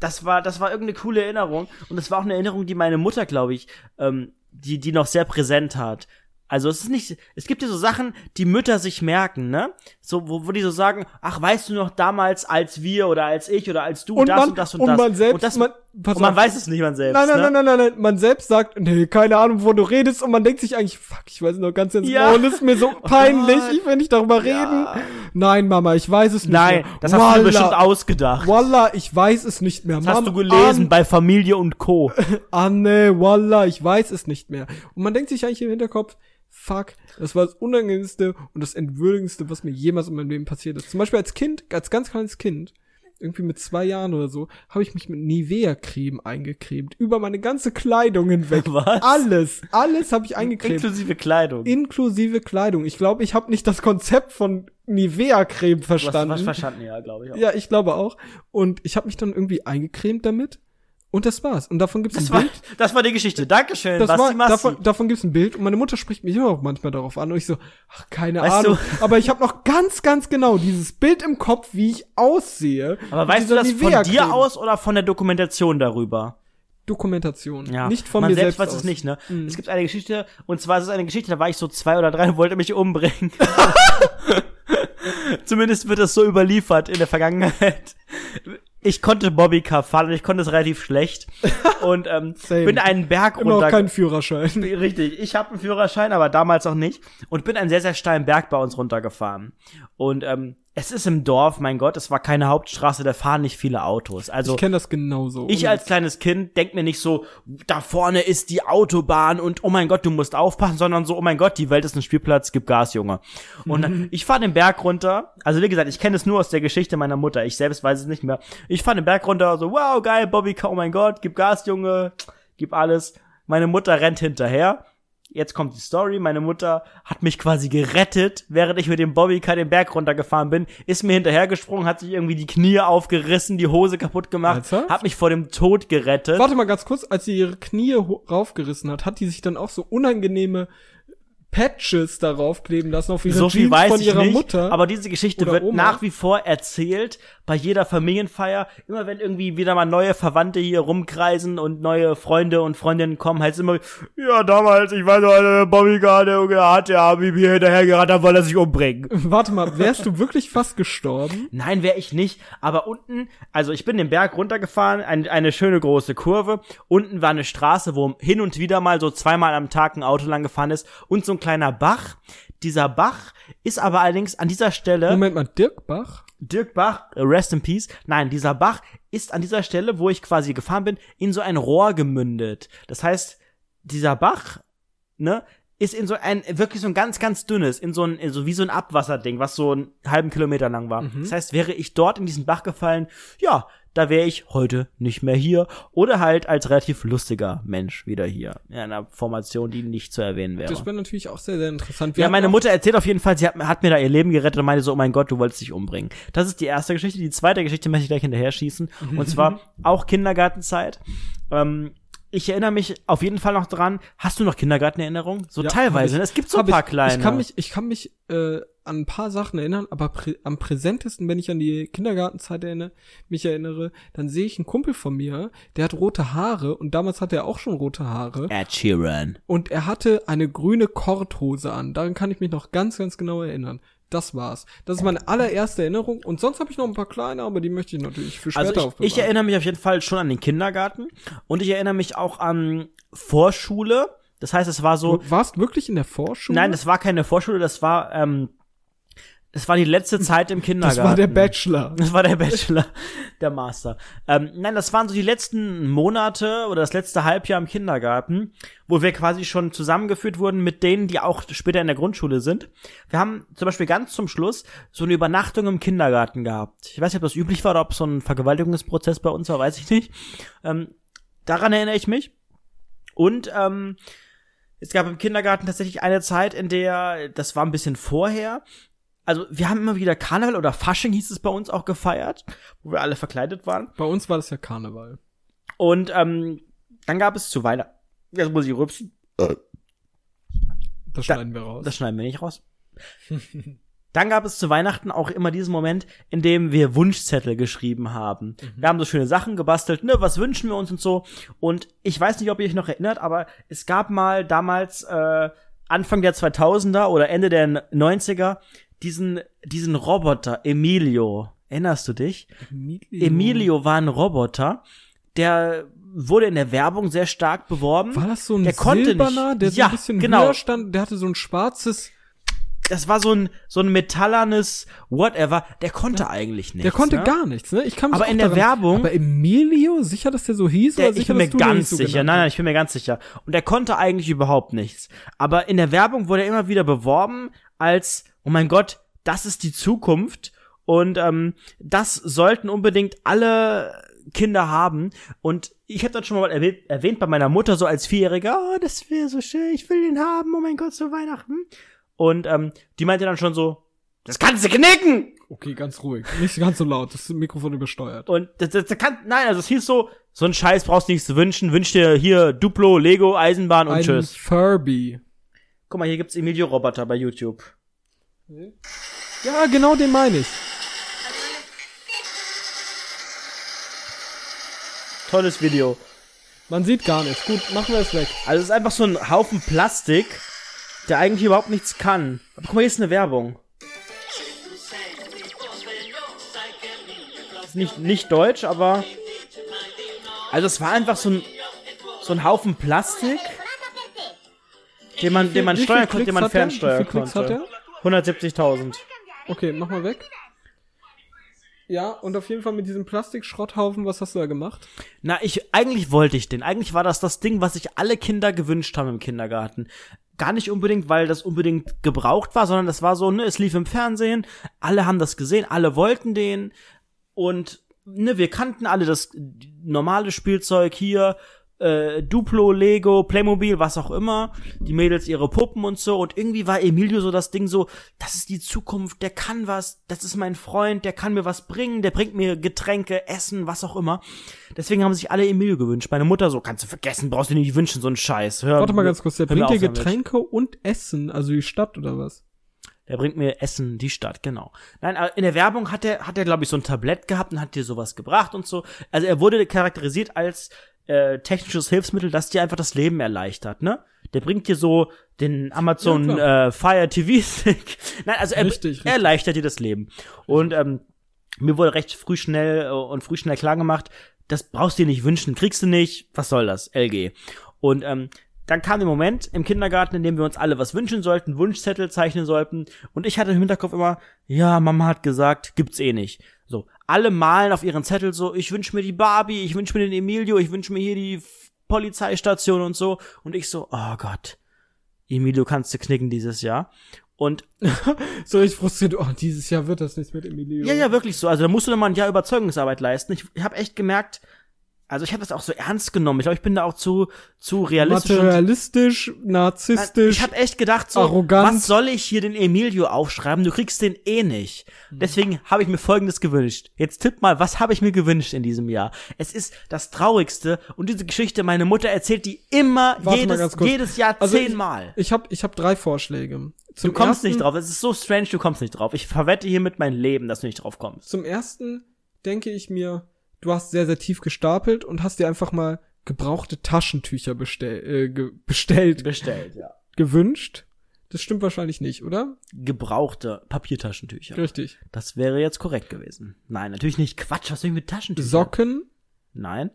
das war, das war irgendeine coole Erinnerung. Und es war auch eine Erinnerung, die meine Mutter, glaube ich, ähm, die, die noch sehr präsent hat. Also es ist nicht, es gibt ja so Sachen, die Mütter sich merken, ne? So, wo, wo die so sagen, ach, weißt du noch damals, als wir oder als ich oder als du Und das man- und das und, und das. man selbst- und, das, man- pass und man auf. weiß es nicht, man selbst. Nein, nein, ne? nein, nein, nein, nein. Man selbst sagt, nee, keine Ahnung, wovon du redest und man denkt sich eigentlich, fuck, ich weiß noch ganz ins Ja. Maul, ist mir so peinlich, Gott. ich will nicht darüber Ja. reden. Nein, Mama, ich weiß es nicht Nein, mehr. das hast du dir bestimmt ausgedacht. Wallah, ich weiß es nicht mehr. Das hast Mama, du gelesen An bei Familie und Co. Anne, Wallah, ich weiß es nicht mehr. Und man denkt sich eigentlich im Hinterkopf, fuck, das war das Unangenehmste und das Entwürdigendste, was mir jemals in meinem Leben passiert ist. Zum Beispiel als Kind, als ganz kleines Kind, irgendwie mit zwei Jahren oder so, habe ich mich mit Nivea-Creme eingecremt. Über meine ganze Kleidung hinweg. Was? Alles, alles habe ich eingecremt. Inklusive Kleidung. Inklusive Kleidung. Ich glaube, ich habe nicht das Konzept von Nivea-Creme Du hast verstanden. was verstanden, ja, glaube ich auch. Ja, ich glaube auch. Und ich habe mich dann irgendwie eingecremt damit. Und das war's. Und davon gibt's Das ein war, Bild. das war die Geschichte. Dankeschön, Das Basti war, Massi. davon, davon gibt's ein Bild und meine Mutter spricht mich immer auch manchmal darauf an und ich so, ach, keine Weißt Ahnung. du- Aber ich habe noch ganz, ganz genau dieses Bild im Kopf, wie ich aussehe. Aber weißt du das von dir aus oder von der Dokumentation darüber? Dokumentation. Ja, Nicht von man mir selbst selbst. weiß es aus. nicht, ne? Mhm. Es gibt eine Geschichte, und zwar ist es eine Geschichte, da war ich so zwei oder drei und wollte mich umbringen. Zumindest wird das so überliefert in der Vergangenheit. Ich konnte Bobbycar fahren und ich konnte es relativ schlecht. Und ähm, bin einen Berg Immer noch runter. keinen Führerschein. Richtig, ich habe einen Führerschein, aber damals auch nicht. Und bin einen sehr, sehr steilen Berg bei uns runtergefahren. Und ähm, es ist im Dorf, mein Gott, es war keine Hauptstraße, da fahren nicht viele Autos. Also Ich kenne das genauso. ich als kleines Kind denk mir nicht so, da vorne ist die Autobahn und oh mein Gott, du musst aufpassen, sondern so, oh mein Gott, die Welt ist ein Spielplatz, gib Gas, Junge. Und dann, ich fahre den Berg runter, also wie gesagt, ich kenne es nur aus der Geschichte meiner Mutter, ich selbst weiß es nicht mehr. Ich fahre den Berg runter, so, wow, geil, Bobby, oh mein Gott, gib Gas, Junge, gib alles. Meine Mutter rennt hinterher. Jetzt kommt die Story. Meine Mutter hat mich quasi gerettet, während ich mit dem Bobbycar den Berg runtergefahren bin, ist mir hinterhergesprungen, hat sich irgendwie die Knie aufgerissen, die Hose kaputt gemacht, Ernsthaft? hat mich vor dem Tod gerettet. Warte mal ganz kurz, als sie ihre Knie raufgerissen hat, hat die sich dann auch so unangenehme Patches darauf kleben lassen auf ihre so viel Jeans weiß von ich ihrer nicht, Mutter. aber diese Geschichte wird Oma. nach wie vor erzählt bei jeder Familienfeier. Immer wenn irgendwie wieder mal neue Verwandte hier rumkreisen und neue Freunde und Freundinnen kommen, heißt es immer, ja, damals, ich weiß noch, der Bobby gerade, der hat ja wie mir hinterher gerannt, dann wollte er sich umbringen. Warte mal, wärst du wirklich fast gestorben? Nein, wäre ich nicht. Aber unten, also ich bin den Berg runtergefahren, ein, eine schöne große Kurve. Unten war eine Straße, wo hin und wieder mal so zweimal am Tag ein Auto lang gefahren ist und so ein kleiner Bach. Dieser Bach ist aber allerdings an dieser Stelle. Moment mal, Dirk Bach? Dirk Bach, äh, rest in peace. Nein, dieser Bach ist an dieser Stelle, wo ich quasi gefahren bin, in so ein Rohr gemündet. Das heißt, dieser Bach, ne, ist in so ein, wirklich so ein ganz, ganz dünnes, in so ein, in so wie so ein Abwasserding, was so einen halben Kilometer lang war. Das heißt, wäre ich dort in diesen Bach gefallen, ja, da wäre ich heute nicht mehr hier oder halt als relativ lustiger Mensch wieder hier. In einer Formation, die nicht zu erwähnen wäre. Das wäre natürlich auch sehr, sehr interessant. Wir Ja, meine Mutter erzählt auf jeden Fall, sie hat, hat mir da ihr Leben gerettet und meinte so, oh mein Gott, du wolltest dich umbringen. Das ist die erste Geschichte. Die zweite Geschichte möchte ich gleich hinterher schießen. Und zwar auch Kindergartenzeit. Ähm, ich erinnere mich auf jeden Fall noch dran. Hast du noch Kindergartenerinnerungen? So Ja, teilweise. ich- ne? Es gibt so ein paar ich, kleine. Ich kann mich, ich kann mich äh, an ein paar Sachen erinnern, aber prä am präsentesten, wenn ich an die Kindergartenzeit erinnere, mich erinnere, dann sehe ich einen Kumpel von mir, der hat rote Haare und damals hatte er auch schon rote Haare Ed Sheeran. und er hatte eine grüne Korthose an. Daran kann ich mich noch ganz, ganz genau erinnern. Das war's. Das ist meine allererste Erinnerung und sonst habe ich noch ein paar kleine, aber die möchte ich natürlich für später Also ich, aufbewahren. ich erinnere mich auf jeden Fall schon an den Kindergarten und ich erinnere mich auch an Vorschule. Das heißt, es war so, Du warst wirklich in der Vorschule? nein, das war keine Vorschule, das war, ähm, es war die letzte Zeit im Kindergarten. das war der Bachelor. Das war der Bachelor, der Master. Ähm, nein, das waren so die letzten Monate oder das letzte Halbjahr im Kindergarten, wo wir quasi schon zusammengeführt wurden mit denen, die auch später in der Grundschule sind. Wir haben zum Beispiel ganz zum Schluss so eine Übernachtung im Kindergarten gehabt. Ich weiß nicht, ob das üblich war oder ob so ein Vergewaltigungsprozess bei uns war, weiß ich nicht. Ähm, daran erinnere ich mich. Und ähm, es gab im Kindergarten tatsächlich eine Zeit, in der, das war ein bisschen vorher, also wir haben immer wieder Karneval oder Fasching hieß es bei uns auch gefeiert, wo wir alle verkleidet waren. Bei uns war das ja Karneval. Und ähm, dann gab es zu Weihnachten, jetzt muss ich rübsen, Das Da- schneiden wir raus. das schneiden wir nicht raus. Dann gab es zu Weihnachten auch immer diesen Moment, in dem wir Wunschzettel geschrieben haben. Wir haben so schöne Sachen gebastelt, ne, was wünschen wir uns und so. Und ich weiß nicht, ob ihr euch noch erinnert, aber es gab mal damals äh, Anfang der 2000er oder Ende der 90er diesen diesen Roboter Emilio. Erinnerst du dich? Emilio. Emilio war ein Roboter, der wurde in der Werbung sehr stark beworben. War das so ein Der konnte Silberner, nicht. der so Ja, ein bisschen genau. höher stand? Der hatte so ein schwarzes das war so ein, so ein metallernes Whatever. Der konnte eigentlich nichts. Der konnte ne? gar nichts, ne? Ich kann mich Aber in der daran- Werbung- Aber Emilio, sicher, dass der so hieß? Der, oder ich sicher, bin mir ganz so sicher. Nein, nein, ich bin mir ganz sicher. Und er konnte eigentlich überhaupt nichts. Aber in der Werbung wurde er immer wieder beworben als, oh mein Gott, das ist die Zukunft. Und ähm, das sollten unbedingt alle Kinder haben. Und ich habe das schon mal erwähnt, erwähnt bei meiner Mutter so als Vierjähriger, oh, das wäre so schön, ich will den haben, oh mein Gott, zu Weihnachten. Und ähm, die meinte dann schon so, das kannst du knicken! Okay, ganz ruhig. Nicht ganz so laut. Das Mikrofon übersteuert. Und das, das, das kann, nein, also es hieß so, so ein Scheiß brauchst du nichts zu wünschen, wünsch dir hier Duplo, Lego, Eisenbahn und Ein tschüss. Furby. Guck mal, hier gibt's Emilio Roboter bei YouTube. Ja, genau den meine ich. Tolles Video. Man sieht gar nichts. Gut, machen wir es weg. Also es ist einfach so ein Haufen Plastik, der eigentlich überhaupt nichts kann. Aber guck mal, hier ist eine Werbung. Ist nicht, nicht deutsch, aber. Also es war einfach so ein, so ein Haufen Plastik, den man, den man steuern konnte, den man er? Fernsteuern konnte. Er? 170.000. Okay, mach mal weg. Ja, und auf jeden Fall mit diesem Plastikschrotthaufen, was hast du da gemacht? Na, ich, eigentlich wollte ich den. Eigentlich war das das Ding, was sich alle Kinder gewünscht haben im Kindergarten. Gar nicht unbedingt, weil das unbedingt gebraucht war, sondern das war so, ne, es lief im Fernsehen, alle haben das gesehen, alle wollten den und, ne, wir kannten alle das normale Spielzeug hier, äh, Duplo, Lego, Playmobil, was auch immer, die Mädels ihre Puppen und so und irgendwie war Emilio so das Ding so, das ist die Zukunft, der kann was, das ist mein Freund, der kann mir was bringen, der bringt mir Getränke, Essen, was auch immer. Deswegen haben sich alle Emilio gewünscht. Meine Mutter so, kannst du vergessen, brauchst du nicht wünschen, so ein Scheiß. Hör, Warte mal ganz kurz, der bringt dir auf damit. Getränke und Essen, also die Stadt oder was? Der bringt mir Essen, die Stadt, genau. Nein, aber in der Werbung hat er, hat er, glaube ich, so ein Tablett gehabt und hat dir sowas gebracht und so. Also er wurde charakterisiert als äh, technisches Hilfsmittel, das dir einfach das Leben erleichtert, ne? Der bringt dir so den Amazon Ja, äh, Fire TV Stick. Nein, also er, Richtig, richtig. er erleichtert dir das Leben. Und ähm, mir wurde recht früh schnell äh, und früh schnell klar gemacht, das brauchst du dir nicht wünschen, kriegst du nicht, was soll das, LG. Und ähm, dann kam der Moment im Kindergarten, in dem wir uns alle was wünschen sollten, Wunschzettel zeichnen sollten. Und ich hatte im Hinterkopf immer, ja, Mama hat gesagt, gibt's eh nicht. Alle malen auf ihren Zettel so, ich wünsch mir die Barbie, ich wünsch mir den Emilio, ich wünsch mir hier die Polizeistation und so. Und ich so, oh Gott, Emilio kannst du knicken dieses Jahr. Und So richtig frustriert, oh, dieses Jahr wird das nichts mit Emilio. ja, ja, wirklich so. Also da musst du dann mal ein Jahr Überzeugungsarbeit leisten. Ich, ich habe echt gemerkt, also ich habe das auch so ernst genommen. Ich glaube, ich bin da auch zu zu realistisch. und- Materialistisch, narzisstisch. Ich habe echt gedacht, so, arrogant. was soll ich hier den Emilio aufschreiben? Du kriegst den eh nicht. Hm. Deswegen habe ich mir Folgendes gewünscht. Jetzt tipp mal, was habe ich mir gewünscht in diesem Jahr? Es ist das Traurigste und diese Geschichte, meine Mutter erzählt die immer, Warte mal jedes, ganz kurz. jedes Jahr Also ich- zehnmal. Ich habe ich hab drei Vorschläge. Du Zum kommst ersten, nicht drauf. Es ist so strange, du kommst nicht drauf. Ich verwette hiermit mein Leben, dass du nicht drauf kommst. Zum ersten denke ich mir, du hast sehr, sehr tief gestapelt und hast dir einfach mal gebrauchte Taschentücher bestell, äh, ge bestellt, Bestellt, ja. gewünscht. Das stimmt wahrscheinlich nicht, oder? Gebrauchte Papiertaschentücher. Richtig. Das wäre jetzt korrekt gewesen. Nein, natürlich nicht. Quatsch, was soll ich mit Taschentüchern? Socken Nein.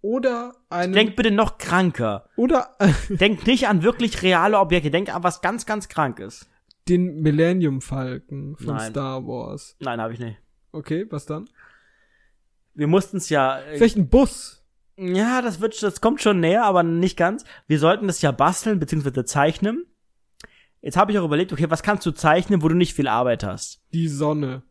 oder einen Denk bitte noch kranker. oder Denk nicht an wirklich reale Objekte. Denk an was ganz, ganz Krankes. den Millennium Falcon von Nein. Star Wars. Nein, habe ich nicht. Okay, was dann? Wir mussten es ja. Äh, Vielleicht ein Bus. ja, das wird, das kommt schon näher, aber nicht ganz. Wir sollten das ja basteln bzw. zeichnen. Jetzt habe ich auch überlegt, okay, was kannst du zeichnen, wo du nicht viel Arbeit hast? Die Sonne.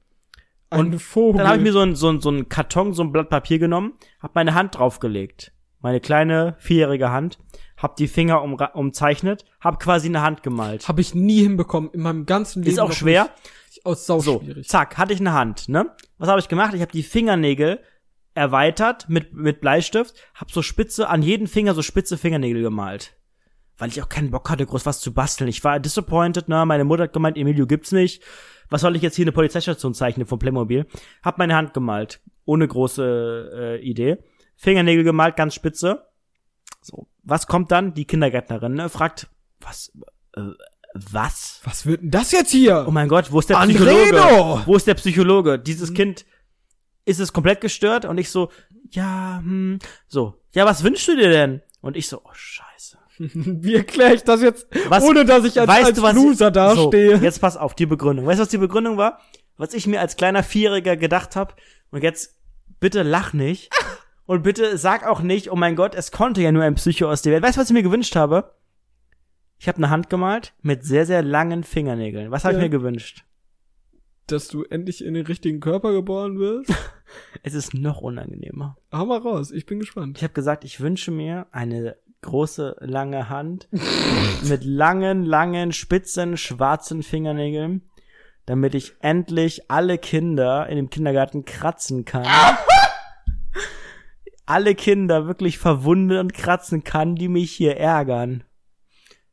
Und Ein Vogel. Dann habe ich mir so ein, so ein, so ein Karton, so ein Blatt Papier genommen, habe meine Hand draufgelegt. Meine kleine, vierjährige Hand. Hab die Finger um, umzeichnet, hab quasi eine Hand gemalt. Habe ich nie hinbekommen in meinem ganzen Leben. Ist auch schwer. Nicht. Aus sau So, schwierig. zack, hatte ich eine Hand, ne? Was habe ich gemacht? Ich habe die Fingernägel erweitert mit, mit Bleistift, hab so spitze, an jeden Finger so spitze Fingernägel gemalt. Weil ich auch keinen Bock hatte, groß was zu basteln. Ich war disappointed, ne? Meine Mutter hat gemeint, Emilio gibt's nicht. Was soll ich jetzt hier eine Polizeistation zeichnen von Playmobil? Hab meine Hand gemalt. Ohne große äh, Idee. Fingernägel gemalt, ganz spitze. So. Was kommt dann? Die Kindergärtnerin, ne? Fragt, was, äh, was? Was wird denn das jetzt hier? Oh mein Gott, wo ist der Andredo! Psychologe? Wo ist der Psychologe? Dieses Kind ist es komplett gestört und ich so, ja, hm, so, ja, was wünschst du dir denn? Und ich so, oh Scheiße. Wie erkläre ich das jetzt, Was- ohne dass ich als, weißt als du, was Loser ich, dastehe? So, jetzt pass auf, die Begründung. Weißt du, was die Begründung war? Was ich mir als kleiner Vierjähriger gedacht habe. Und jetzt, bitte lach nicht. Und bitte sag auch nicht, oh mein Gott, es konnte ja nur ein Psycho aus der Welt. Weißt du, was ich mir gewünscht habe? Ich habe eine Hand gemalt mit sehr, sehr langen Fingernägeln. Was habe Ja. ich mir gewünscht? Dass du endlich in den richtigen Körper geboren wirst? Es ist noch unangenehmer. Hau mal raus, ich bin gespannt. Ich habe gesagt, ich wünsche mir eine große, lange Hand mit langen, langen, spitzen, schwarzen Fingernägeln, damit ich endlich alle Kinder in dem Kindergarten kratzen kann. alle Kinder wirklich verwunden und kratzen kann, die mich hier ärgern.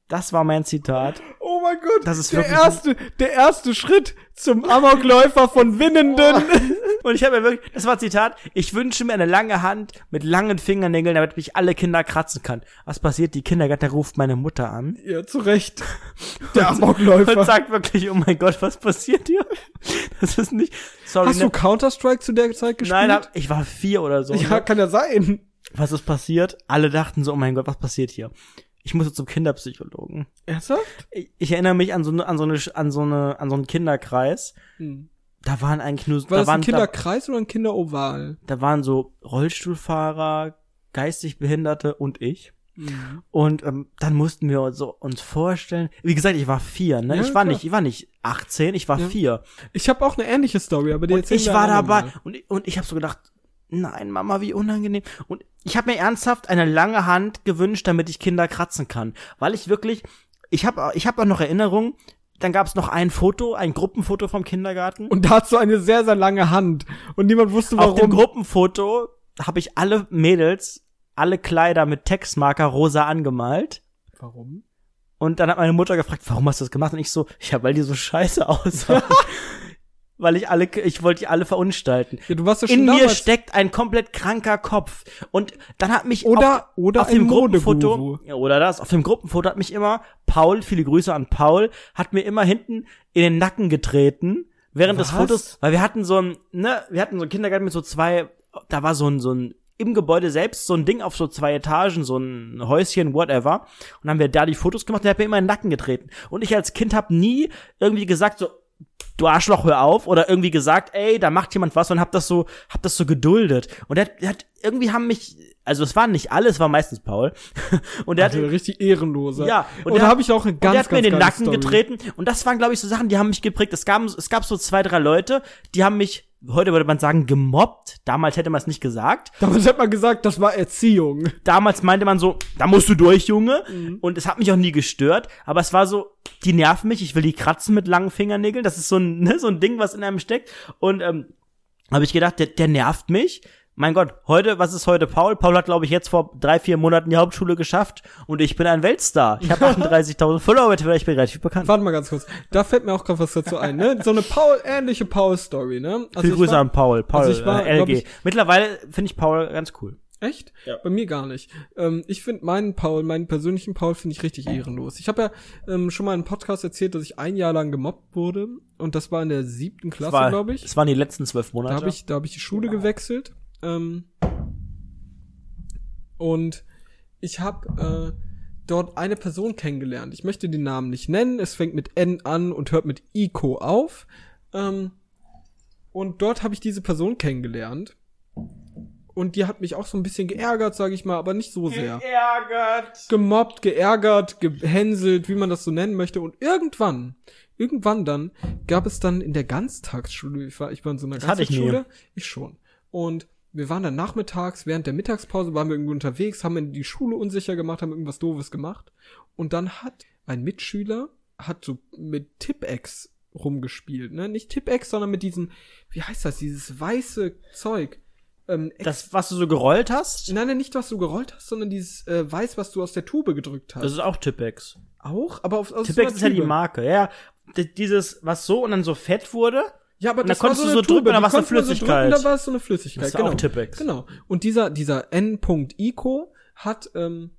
Das war mein Zitat. Mein Gott, Das ist der erste, der erste Schritt zum Amokläufer von Winnenden. Und ich habe mir wirklich, das war Zitat, ich wünsche mir eine lange Hand mit langen Fingernägeln, damit mich alle Kinder kratzen kann. Was passiert? Die Kindergärtner ruft meine Mutter an. ja, zu Recht. Der und Amokläufer. sagt wirklich, oh mein Gott, was passiert hier? Das ist nicht, sorry, Hast du ne? Counter-Strike zu der Zeit gespielt? Nein, hab, ich war vier oder so. ja, ne? kann ja sein. Was ist passiert? Alle dachten so, oh mein Gott, was passiert hier? Ich musste zum Kinderpsychologen. Ernsthaft? Ich, ich erinnere mich an so eine, an so eine, an so eine, an so einen Kinderkreis. Da waren eigentlich nur, War da das waren, ein Kinderkreis oder ein Kinderoval? da, da waren so Rollstuhlfahrer, geistig Behinderte und ich. Und ähm, dann mussten wir so uns vorstellen. Wie gesagt, ich war vier, ne? Ja, ich war klar. nicht, ich war nicht 18, ich war Ja. vier. Ich habe auch eine ähnliche Story, aber die Und ich war dabei und, und ich habe so gedacht, nein, Mama, wie unangenehm. Und ich habe mir ernsthaft eine lange Hand gewünscht, damit ich Kinder kratzen kann, weil ich wirklich, ich habe, ich habe auch noch Erinnerungen. Dann gab es noch ein Foto, ein Gruppenfoto vom Kindergarten. Und da hast du eine sehr, sehr lange Hand. Und niemand wusste auf dem warum. Gruppenfoto habe ich alle Mädels, alle Kleider mit Textmarker rosa angemalt. Warum? Und dann hat meine Mutter gefragt, warum hast du das gemacht? Und ich so, ja, weil die so scheiße aussahen. weil ich alle, ich wollte die alle verunstalten. Ja, du warst ja schon In mir steckt ein komplett kranker Kopf. Und dann hat mich Oder- auf, oder auf ein dem Gruppenfoto, ja, oder das, auf dem Gruppenfoto hat mich immer Paul, viele Grüße an Paul, hat mir immer hinten in den Nacken getreten, während des Was? Fotos, weil wir hatten so ein, ne, wir hatten so einen Kindergarten mit so zwei, da war so ein, so ein, im Gebäude selbst so ein Ding auf so zwei Etagen, so ein Häuschen, whatever. Und dann haben wir da die Fotos gemacht und er hat mir immer in den Nacken getreten. Und ich als Kind habe nie irgendwie gesagt so, du Arschloch, hör auf, oder irgendwie gesagt, ey, da macht jemand was und hab das so, hab das so geduldet. Und er, hat- er hat, irgendwie haben mich, also es waren nicht alle, es war meistens Paul. Und er hat, Also richtig ehrenloser. ja, Und, der da hat- habe ich auch eine und ganz, der hat mir in ganz den Nacken Story. getreten. Und das waren, glaube ich, so Sachen, die haben mich geprägt. Es gab, es gab so zwei, drei Leute, die haben mich, heute würde man sagen, gemobbt. Damals hätte man es nicht gesagt. Damals hat man gesagt, das war Erziehung. Damals meinte man so, da musst du durch, Junge. Mhm. Und es hat mich auch nie gestört. Aber es war so, die nerven mich. Ich will die kratzen mit langen Fingernägeln. Das ist so ein, ne, so ein Ding, was in einem steckt. Und ähm, habe ich gedacht, der, der nervt mich. Mein Gott, heute, was ist heute Paul? Paul hat, glaube ich, jetzt vor drei, vier Monaten die Hauptschule geschafft und ich bin ein Weltstar. Ich habe 38.000 Follower, ich bin relativ bekannt. Warte mal ganz kurz. Da fällt mir auch gerade was dazu ein, ne? So eine Paul, ähnliche Paul-Story, ne? Also Viele ich Grüße war- an Paul. Paul, also ich war, äh, LG. ich- Mittlerweile finde ich Paul ganz cool. Echt? Ja. Bei mir gar nicht. Ähm, ich finde meinen Paul, meinen persönlichen Paul finde ich richtig ehrenlos. Ich habe ja ähm, schon mal im Podcast erzählt, dass ich ein Jahr lang gemobbt wurde und das war in der siebten Klasse, glaube ich. Es waren die letzten zwölf Da Monate. habe ich, da habe ich die Schule gewechselt. Ähm, und ich habe äh, dort eine Person kennengelernt. Ich möchte den Namen nicht nennen. Es fängt mit N an und hört mit Ico auf. Ähm, und dort habe ich diese Person kennengelernt. Und die hat mich auch so ein bisschen geärgert, sage ich mal, aber nicht so sehr. Geärgert. Gemobbt, geärgert, gehänselt, wie man das so nennen möchte. Und irgendwann, irgendwann dann, gab es dann in der Ganztagsschule, ich war, ich war in so einer Das hatte ich. Ganztagsschule, ich schon. Und wir waren dann nachmittags, während der Mittagspause waren wir irgendwo unterwegs, haben in die Schule unsicher gemacht, haben irgendwas Doofes gemacht. Und dann hat ein Mitschüler, hat so mit Tipex rumgespielt, ne? Nicht Tipex, sondern mit diesem, wie heißt das, dieses weiße Zeug. Ähm, Das, was du so gerollt hast, Nein, nein, nicht was du gerollt hast, sondern dieses äh, Weiß, was du aus der Tube gedrückt hast. das ist auch Tippex. auch, aber auf, aus Tippex ist ja die. Marke. Ja, D- dieses, was so und dann so fett wurde. Ja, aber Und da das war konntest so du eine so drücken Tube, konnte man so Flüssigkeit. da war es so eine Flüssigkeit. Das war genau. auch Tippex. Genau. Und dieser, dieser N.Ico hat ähm,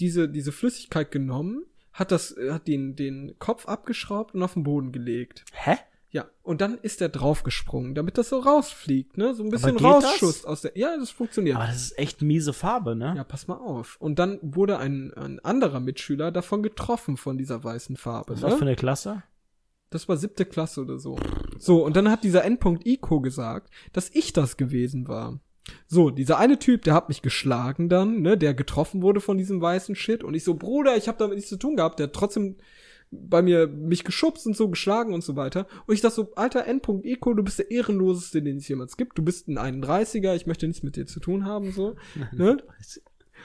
diese, diese Flüssigkeit genommen, hat das, äh, hat den, den Kopf abgeschraubt und auf den Boden gelegt. Hä? Ja, und dann ist er draufgesprungen, damit das so rausfliegt, ne? So ein bisschen geht das? Rausschuss aus der. Ja, das funktioniert. Aber das ist echt miese Farbe, ne? ja, pass mal auf. Und dann wurde ein, ein anderer Mitschüler davon getroffen von dieser weißen Farbe. Was Ne? für eine Klasse? Das war siebte Klasse oder so. So, und dann hat dieser Endpunkt Ico gesagt, dass ich das gewesen war. So, dieser eine Typ, der hat mich geschlagen dann, ne, der getroffen wurde von diesem weißen Shit. Und ich so, Bruder, ich habe damit nichts zu tun gehabt. Der hat trotzdem bei mir mich geschubst und so geschlagen und so weiter. Und ich dachte so, alter Endpunkt Ico, du bist der ehrenloseste, den es jemals gibt. Du bist ein 31er, ich möchte nichts mit dir zu tun haben, so. ne?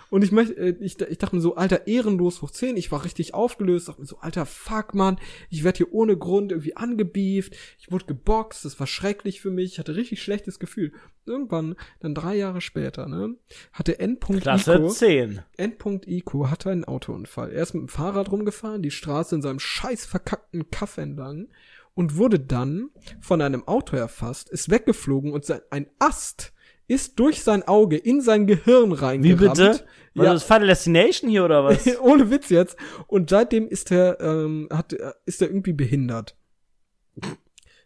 Und ich möchte, äh, ich, ich dachte mir so, alter, ehrenlos hoch 10. Ich war richtig aufgelöst. Dachte mir so, alter, fuck, Mann. Ich werde hier ohne Grund irgendwie angebieft. Ich wurde geboxt. Das war schrecklich für mich. Ich hatte richtig schlechtes Gefühl. Irgendwann, dann drei Jahre später, ne, hatte Endpunkt Klasse Ico, 10. Endpunkt Ico hatte einen Autounfall. Er ist mit dem Fahrrad rumgefahren, die Straße in seinem scheiß verkackten Kaff entlang und wurde dann von einem Auto erfasst, ist weggeflogen und sein, ein Ast ist durch sein Auge in sein Gehirn Wie reingerammt. bitte? War Ja. das Final Destination hier oder was? Ohne Witz jetzt. Und seitdem ist er, ähm, hat, äh, ist er irgendwie behindert.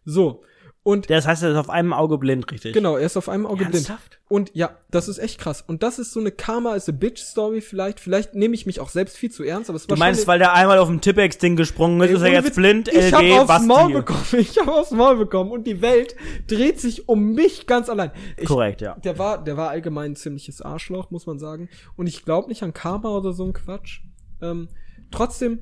So. Und Das heißt, er ist auf einem Auge blind, richtig? genau, er ist auf einem Auge blind. Ernsthaft? Und ja, das ist echt krass. Und das ist so eine Karma is a Bitch Story vielleicht. Vielleicht nehme ich mich auch selbst viel zu ernst, aber es Du war meinst, schon weil der einmal auf dem Tippex-Ding gesprungen ist, Ey, ist er jetzt Witz, blind, Ich LG, habe aufs Basti. Maul bekommen. Ich habe aufs Maul bekommen und die Welt dreht sich um mich ganz allein. Ich, Korrekt, ja. Der war, der war allgemein ein ziemliches Arschloch, muss man sagen. Und ich glaube nicht an Karma oder so ein Quatsch. Ähm, trotzdem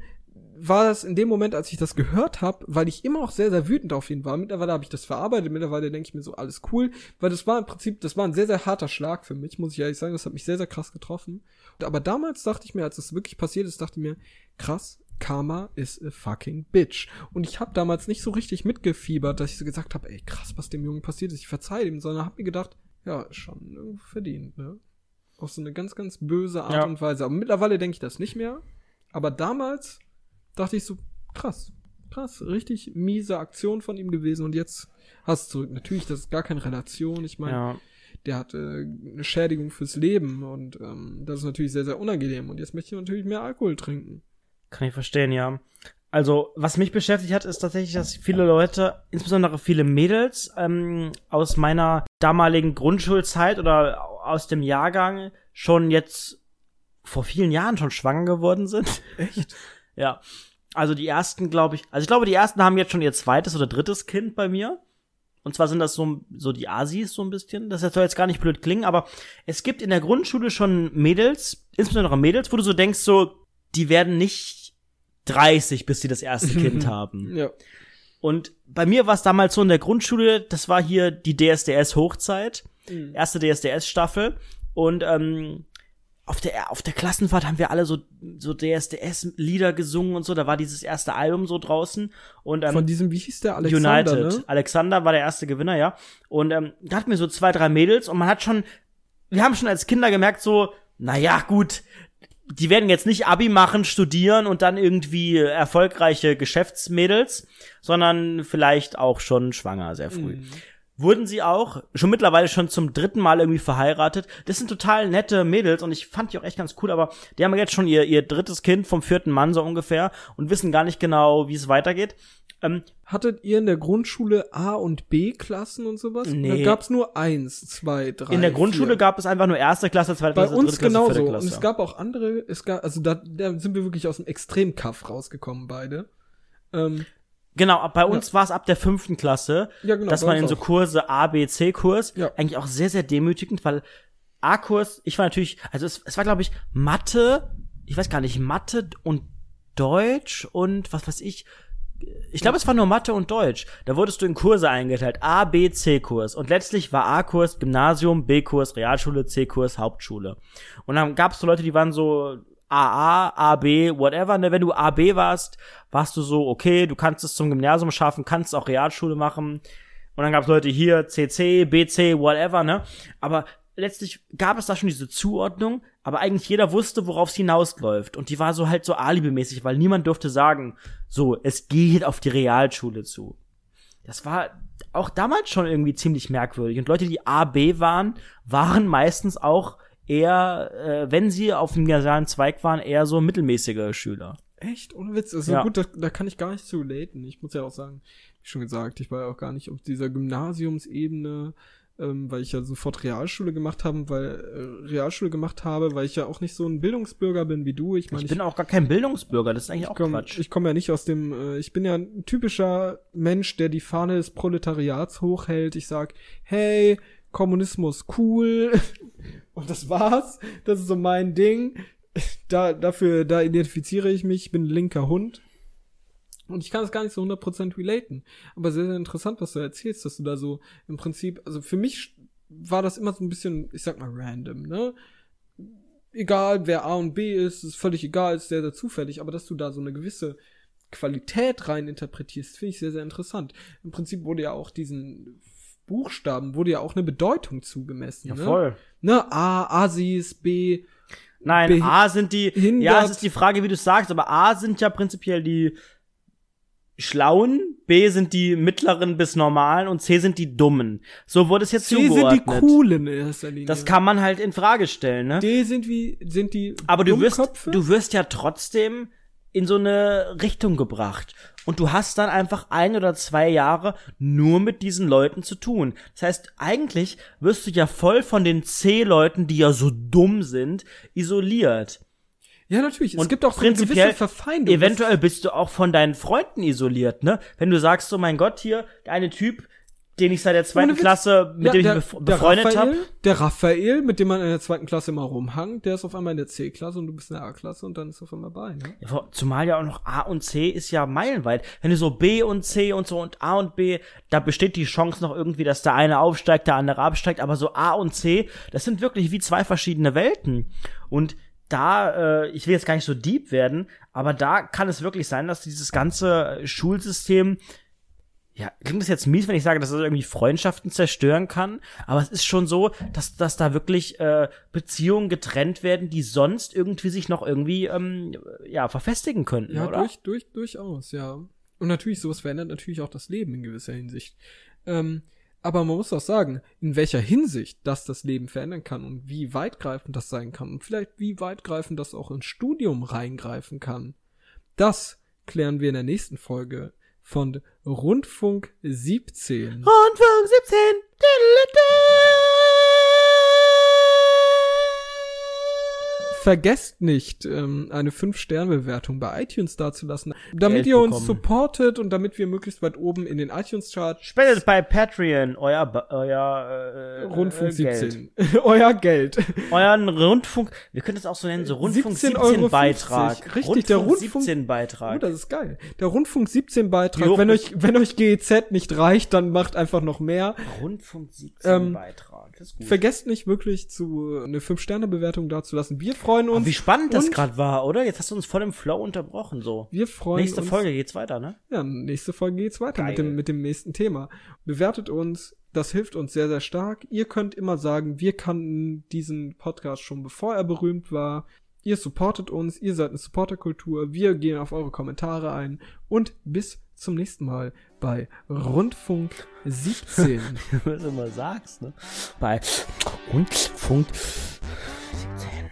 war das in dem Moment, als ich das gehört habe, weil ich immer auch sehr, sehr wütend auf ihn war. Mittlerweile habe ich das verarbeitet, mittlerweile denke ich mir so, alles cool. Weil das war im Prinzip, das war ein sehr, sehr harter Schlag für mich, muss ich ehrlich sagen. Das hat mich sehr, sehr krass getroffen. Aber damals dachte ich mir, als das wirklich passiert ist, dachte ich mir, krass, Karma is a fucking bitch. Und ich habe damals nicht so richtig mitgefiebert, dass ich so gesagt habe, ey, krass, was dem Jungen passiert ist, ich verzeih ihm, sondern habe mir gedacht, ja, schon verdient, ne? Auf so eine ganz, ganz böse Art Ja. und Weise. Aber mittlerweile denke ich das nicht mehr. Aber damals dachte ich so, krass, krass, richtig miese Aktion von ihm gewesen. Und jetzt hast du zurück. Natürlich, das ist gar keine Relation. Ich meine, ja. der hat äh, eine Schädigung fürs Leben und ähm, das ist natürlich sehr, sehr unangenehm. Und jetzt möchte ich natürlich mehr Alkohol trinken. Kann ich verstehen, ja. Also, was mich beschäftigt hat, ist tatsächlich, dass viele Leute, insbesondere viele Mädels, ähm, aus meiner damaligen Grundschulzeit oder aus dem Jahrgang schon jetzt vor vielen Jahren schon schwanger geworden sind. Echt? ja. Also die ersten, glaube ich, also ich glaube, die ersten haben jetzt schon ihr zweites oder drittes Kind bei mir. Und zwar sind das so, so die Asis so ein bisschen. Das soll jetzt gar nicht blöd klingen, aber es gibt in der Grundschule schon Mädels, insbesondere Mädels, wo du so denkst, so, die werden nicht 30, bis sie das erste Kind haben. Ja. Und bei mir war es damals so in der Grundschule, das war hier die DSDS-Hochzeit, Mhm. erste DSDS-Staffel. Und ähm, auf der, auf der Klassenfahrt haben wir alle so, so DSDS-Lieder gesungen und so. Da war dieses erste Album so draußen. Und ähm, Von diesem, wie hieß der Alexander, United. ne? Alexander war der erste Gewinner, ja. Und ähm, da hatten wir so zwei, drei Mädels und man hat schon, wir haben schon als Kinder gemerkt, so, naja, gut, die werden jetzt nicht Abi machen, studieren und dann irgendwie erfolgreiche Geschäftsmädels, sondern vielleicht auch schon schwanger sehr früh. Mhm. Wurden sie auch, schon mittlerweile schon zum dritten Mal irgendwie verheiratet. Das sind total nette Mädels und ich fand die auch echt ganz cool, aber die haben jetzt schon ihr, ihr drittes Kind vom vierten Mann so ungefähr und wissen gar nicht genau, wie es weitergeht. Ähm, Hattet ihr in der Grundschule A- und B-Klassen und sowas? Nee. Da gab's nur eins, zwei, drei. In der Grundschule vier. gab es einfach nur erste Klasse, zweite bei Klasse, uns dritte Klasse, genauso. vierte Und Klasse. es gab auch andere, es gab, also da, da sind wir wirklich aus dem Extremkaff rausgekommen, beide. Ähm, genau, bei uns war es ab der fünften Klasse, Ja, genau, dass man in so. Kurse A, B, C-Kurs, Ja. eigentlich auch sehr, sehr demütigend, weil A-Kurs, ich war natürlich, also es, es war, glaube ich, Mathe, ich weiß gar nicht, Mathe und Deutsch und was weiß ich. Ich glaube, es war nur Mathe und Deutsch. Da wurdest du in Kurse eingeteilt. A, B, C-Kurs. Und letztlich war A-Kurs Gymnasium, B-Kurs Realschule, C-Kurs Hauptschule. Und dann gab es so Leute, die waren so AA, AB, whatever. Ne? Wenn du AB warst, warst du so, okay, du kannst es zum Gymnasium schaffen, kannst auch Realschule machen. Und dann gab es Leute hier, CC, BC, whatever, ne? Aber letztlich gab es da schon diese Zuordnung, aber eigentlich jeder wusste, worauf es hinausläuft. Und die war so halt so alibimäßig, weil niemand durfte sagen, so, es geht auf die Realschule zu. Das war auch damals schon irgendwie ziemlich merkwürdig. Und Leute, die A, B waren, waren meistens auch eher, äh, wenn sie auf dem gymnasialen Zweig waren, eher so mittelmäßige Schüler. echt? Ohne Witz. Also Ja. gut, da, da kann ich gar nicht zu relaten. Ich muss ja auch sagen, Wie schon gesagt, ich war ja auch gar nicht auf dieser Gymnasiumsebene, ähm, weil ich ja sofort Realschule gemacht habe, weil äh, Realschule gemacht habe, weil ich ja auch nicht so ein Bildungsbürger bin wie du. Ich meine, Ich bin auch gar kein Bildungsbürger, das ist eigentlich auch komm, Quatsch. ich komme ja nicht aus dem, äh, ich bin ja ein typischer Mensch, der die Fahne des Proletariats hochhält. Ich sag, hey, Kommunismus cool. Und das war's. Das ist so mein Ding. Da, dafür, da identifiziere ich mich. Ich bin linker Hund. Und ich kann es gar nicht so 100% relaten. Aber sehr, sehr interessant, was du erzählst, dass du da so im Prinzip, also für mich war das immer so ein bisschen, ich sag mal, random, ne? Egal, wer A und B ist, ist völlig egal, ist sehr, sehr zufällig, aber dass du da so eine gewisse Qualität rein interpretierst, finde ich sehr, sehr interessant. Im Prinzip wurde ja auch diesen Buchstaben, wurde ja auch eine Bedeutung zugemessen. ja, ne? voll. Ne? A, Asis, B, Nein, Behi- A sind die, hindert- ja, es ist die Frage, wie du sagst, aber A sind ja prinzipiell die Schlauen, B sind die mittleren bis normalen und C sind die Dummen. So wurde es jetzt C sind die zugeordnet. coolen in erster Linie. Das kann man halt in Frage stellen, ne? D sind wie, sind die Aber du wirst, du wirst ja trotzdem in so eine Richtung gebracht. Und du hast dann einfach ein oder zwei Jahre nur mit diesen Leuten zu tun. Das heißt, eigentlich wirst du ja voll von den C-Leuten, die ja so dumm sind, isoliert. Ja, natürlich. Es Und gibt auch so eine prinzipiell, gewisse Verfeindung. Eventuell bist du auch von deinen Freunden isoliert, ne? Wenn du sagst, so mein Gott, hier, der eine Typ, den ich seit der zweiten. Klasse, mit Ja, dem ich mich befreundet habe. Der Raphael, mit dem man in der zweiten Klasse immer rumhang, der ist auf einmal in der C-Klasse und du bist in der A-Klasse und dann ist auf einmal bei, ne? Ja, Zumal ja auch noch A und C ist ja meilenweit. Wenn du so B und C und so und A und B, da besteht die Chance noch irgendwie, dass der eine aufsteigt, der andere absteigt, aber so A und C, das sind wirklich wie zwei verschiedene Welten. Und da, äh, ich will jetzt gar nicht so deep werden, aber da kann es wirklich sein, dass dieses ganze Schulsystem ja, klingt das jetzt mies, wenn ich sage, dass es irgendwie Freundschaften zerstören kann, aber es ist schon so, dass, dass da wirklich äh, Beziehungen getrennt werden, die sonst irgendwie sich noch irgendwie ähm, ja, verfestigen könnten, Ja, oder? durch, durch, durchaus, ja. Und natürlich, sowas verändert natürlich auch das Leben in gewisser Hinsicht. Ähm, aber man muss auch sagen, in welcher Hinsicht das das Leben verändern kann und wie weitgreifend das sein kann und vielleicht wie weitgreifend das auch ins Studium reingreifen kann. Das klären wir in der nächsten Folge von Rundfunk 17. Rundfunk 17. Vergesst nicht, ähm, eine 5-Sterne-Bewertung bei iTunes dazulassen, damit Geld ihr uns bekommen. supportet und damit wir möglichst weit oben in den iTunes-Charts Spendet bei Patreon euer, Ba- euer äh, Rundfunk äh, Geld. 17. Euer Geld. Euren Rundfunk, wir können es auch so nennen, so Rundfunk 17,50 17 Beitrag. Richtig, der Rundfunk- 17 Oh, Beitrag. das ist geil. Der Rundfunk 17 Wie Beitrag. Wenn euch, wenn euch GEZ nicht reicht, dann macht einfach noch mehr. Rundfunk 17 Ähm, Beitrag. Das ist gut. Vergesst nicht wirklich zu eine 5-Sterne-Bewertung dazulassen. Wir freuen uns. Aber wie spannend das gerade war, oder? Jetzt hast du uns voll im Flow unterbrochen, so. Wir freuen Nächste uns. Folge geht's weiter, ne? Ja, nächste Folge geht's weiter mit dem, mit dem nächsten Thema. Bewertet uns, das hilft uns sehr, sehr stark. Ihr könnt immer sagen, wir kannten diesen Podcast schon bevor er berühmt war. Ihr supportet uns, ihr seid eine Supporterkultur, wir gehen auf eure Kommentare ein und bis zum nächsten Mal bei Rundfunk 17. Was du immer sagst, ne? Bei Rundfunk 17.